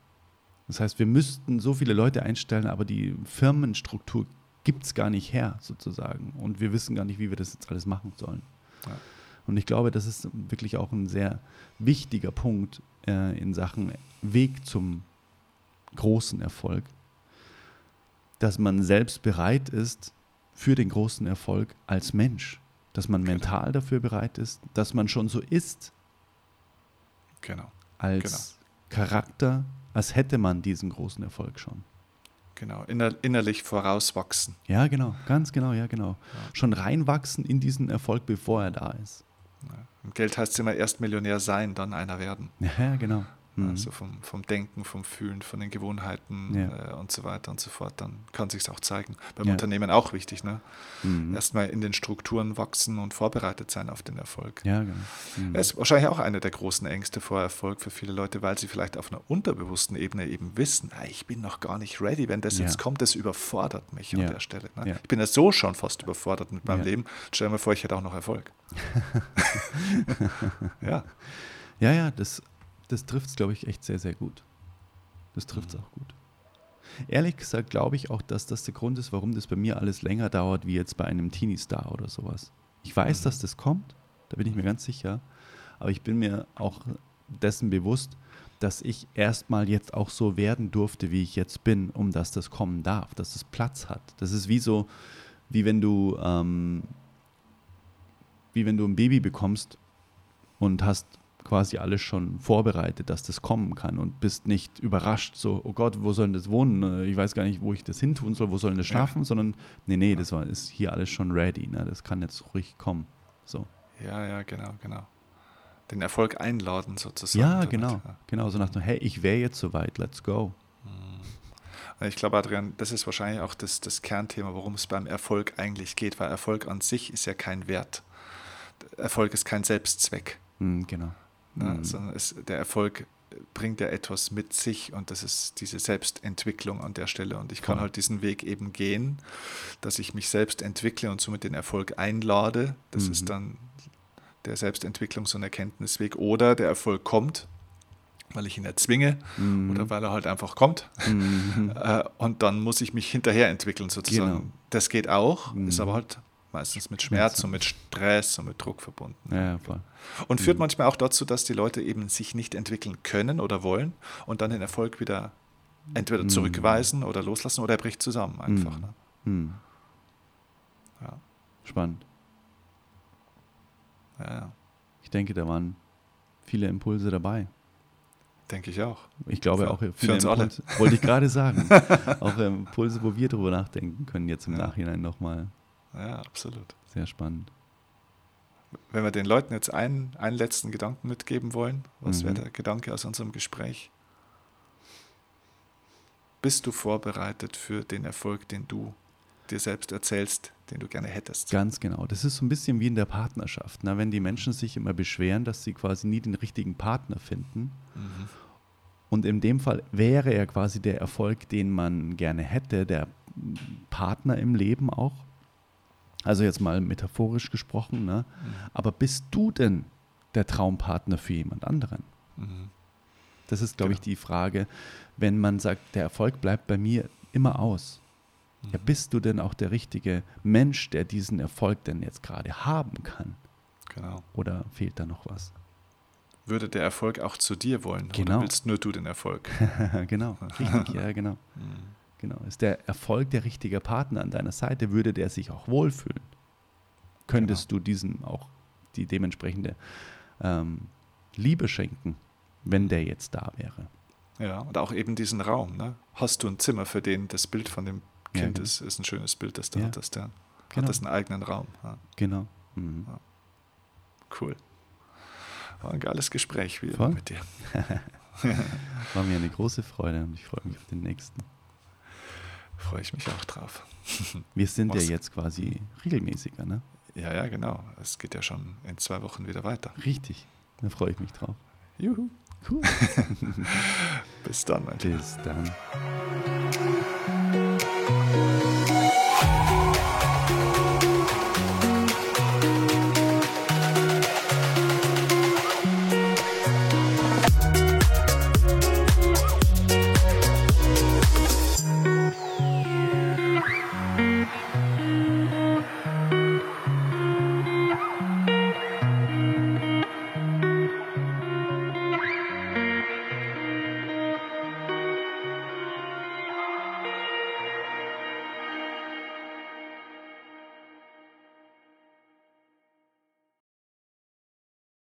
Das heißt, wir müssten so viele Leute einstellen, aber die Firmenstruktur gibt es gar nicht her, sozusagen. Und wir wissen gar nicht, wie wir das jetzt alles machen sollen. Ja. Und ich glaube, das ist wirklich auch ein sehr wichtiger Punkt äh, in Sachen Weg zum großen Erfolg, dass man selbst bereit ist für den großen Erfolg als Mensch, dass man Genau. mental dafür bereit ist, dass man schon so ist Genau, als Charakter, als hätte man diesen großen Erfolg schon. genau. Inner, innerlich vorauswachsen. Ja, genau, ganz genau, ja, genau. Ja. Schon reinwachsen in diesen Erfolg, bevor er da ist. Ja. Geld heißt immer erst Millionär sein, dann einer werden. Ja, genau. Mhm. Also vom, vom Denken, vom Fühlen, von den Gewohnheiten Ja. äh, und so weiter und so fort. Dann kann sich auch zeigen. Beim Ja. Unternehmen auch wichtig. Ne? Mhm. Erstmal in den Strukturen wachsen und vorbereitet sein auf den Erfolg. Ja, genau. Mhm. Das ist wahrscheinlich auch eine der großen Ängste vor Erfolg für viele Leute, weil sie vielleicht auf einer unterbewussten Ebene eben wissen, "Ah, ich bin noch gar nicht ready, wenn das Ja. jetzt kommt, das überfordert mich an der Stelle. Ne? Ich bin ja so schon fast überfordert mit meinem. Leben. Stell dir mal vor, ich hätte auch noch Erfolg. ja, Ja, ja, das, das trifft es, glaube ich, echt sehr, sehr gut. Das trifft es Mhm. auch gut. Ehrlich gesagt glaube ich auch, dass das der Grund ist, warum das bei mir alles länger dauert, wie jetzt bei einem Teenie-Star oder sowas. Ich weiß, Mhm. dass das kommt, da bin ich mir ganz sicher, aber ich bin mir auch dessen bewusst, dass ich erstmal jetzt auch so werden durfte, wie ich jetzt bin, um dass das kommen darf, dass es Platz hat. Das ist wie so, wie wenn du, ähm, wie wenn du ein Baby bekommst und hast quasi alles schon vorbereitet, dass das kommen kann und bist nicht überrascht, so, oh Gott, wo soll denn das wohnen? Äh, Ich weiß gar nicht, wo ich das hin tun soll, wo soll denn das Ja. schlafen, sondern nee, nee, das war, ist hier alles schon ready, ne? das kann jetzt ruhig kommen. So. ja, ja, genau, genau. Den Erfolg einladen sozusagen. Ja, damit, genau, ja. genau, so nach dem, hey, ich wäre jetzt soweit, let's go. Ich glaube, Adrian, das ist wahrscheinlich auch das, das Kernthema, worum es beim Erfolg eigentlich geht, weil Erfolg an sich ist ja kein Wert. Erfolg ist kein Selbstzweck. Hm, genau. Ne? Hm. Sondern es, der Erfolg bringt er etwas mit sich und das ist diese Selbstentwicklung an der Stelle. Und ich kann Voll. halt diesen Weg eben gehen, dass ich mich selbst entwickle und somit den Erfolg einlade. Das Mhm. ist dann der Selbstentwicklungs- und Erkenntnisweg. Oder der Erfolg kommt, weil ich ihn erzwinge Mhm. oder weil er halt einfach kommt. Mhm. Äh, und dann muss ich mich hinterher entwickeln sozusagen. Genau. Das geht auch, ist Mhm. aber halt meistens mit Schmerz und mit Stress und mit Druck verbunden. Ja, voll. Und führt Mhm. manchmal auch dazu, dass die Leute eben sich nicht entwickeln können oder wollen und dann den Erfolg wieder entweder Mhm. zurückweisen oder loslassen oder er bricht zusammen einfach. Mhm. Ne? Mhm. Ja. Spannend. Ja, ja, Ich denke, da waren viele Impulse dabei. denke ich auch. Ich glaube Für- auch für viele uns alle. Impulse, wollte ich gerade sagen. auch Impulse, wo wir drüber nachdenken können, jetzt im Ja. Nachhinein nochmal. Ja, absolut. Sehr spannend. Wenn wir den Leuten jetzt einen, einen letzten Gedanken mitgeben wollen, was Mhm. wäre der Gedanke aus unserem Gespräch? Bist du vorbereitet für den Erfolg, den du dir selbst erzählst, den du gerne hättest? Ganz genau. Das ist so ein bisschen wie in der Partnerschaft. Ne? Wenn die Menschen sich immer beschweren, dass sie quasi nie den richtigen Partner finden. Mhm. Und in dem Fall wäre er quasi der Erfolg, den man gerne hätte, der Partner im Leben auch. Also jetzt mal metaphorisch gesprochen. Ne? Aber bist du denn der Traumpartner für jemand anderen? Mhm. Das ist, glaube ich, Genau. die Frage, wenn man sagt, der Erfolg bleibt bei mir immer aus. Ja, Mhm. bist du denn auch der richtige Mensch, der diesen Erfolg denn jetzt gerade haben kann? Genau. Oder fehlt da noch was? Würde der Erfolg auch zu dir wollen? Genau. Oder willst nur du den Erfolg? genau, richtig, ja, genau. Mhm. Genau. Ist der Erfolg der richtige Partner an deiner Seite, würde der sich auch wohlfühlen? Könntest Genau. du diesem auch die dementsprechende ähm, Liebe schenken, wenn der jetzt da wäre? Ja, und auch eben diesen Raum. Ne? Hast du ein Zimmer für den? Das Bild von dem Ja, Kind genau. ist, ist ein schönes Bild, das du Ja. hattest. Ja. Genau. Hat das einen eigenen Raum? Ja. Genau. Mhm. Cool. War ein geiles Gespräch wieder Voll. mit dir. War mir eine große Freude und ich freue mich auf den nächsten. Freue ich mich auch drauf. Wir sind ja jetzt quasi regelmäßiger, ne? Ja, ja, genau. Es geht ja schon in zwei Wochen wieder weiter. Richtig. Da freue ich mich drauf. Juhu. Cool. Bis dann, mein. Bis dann.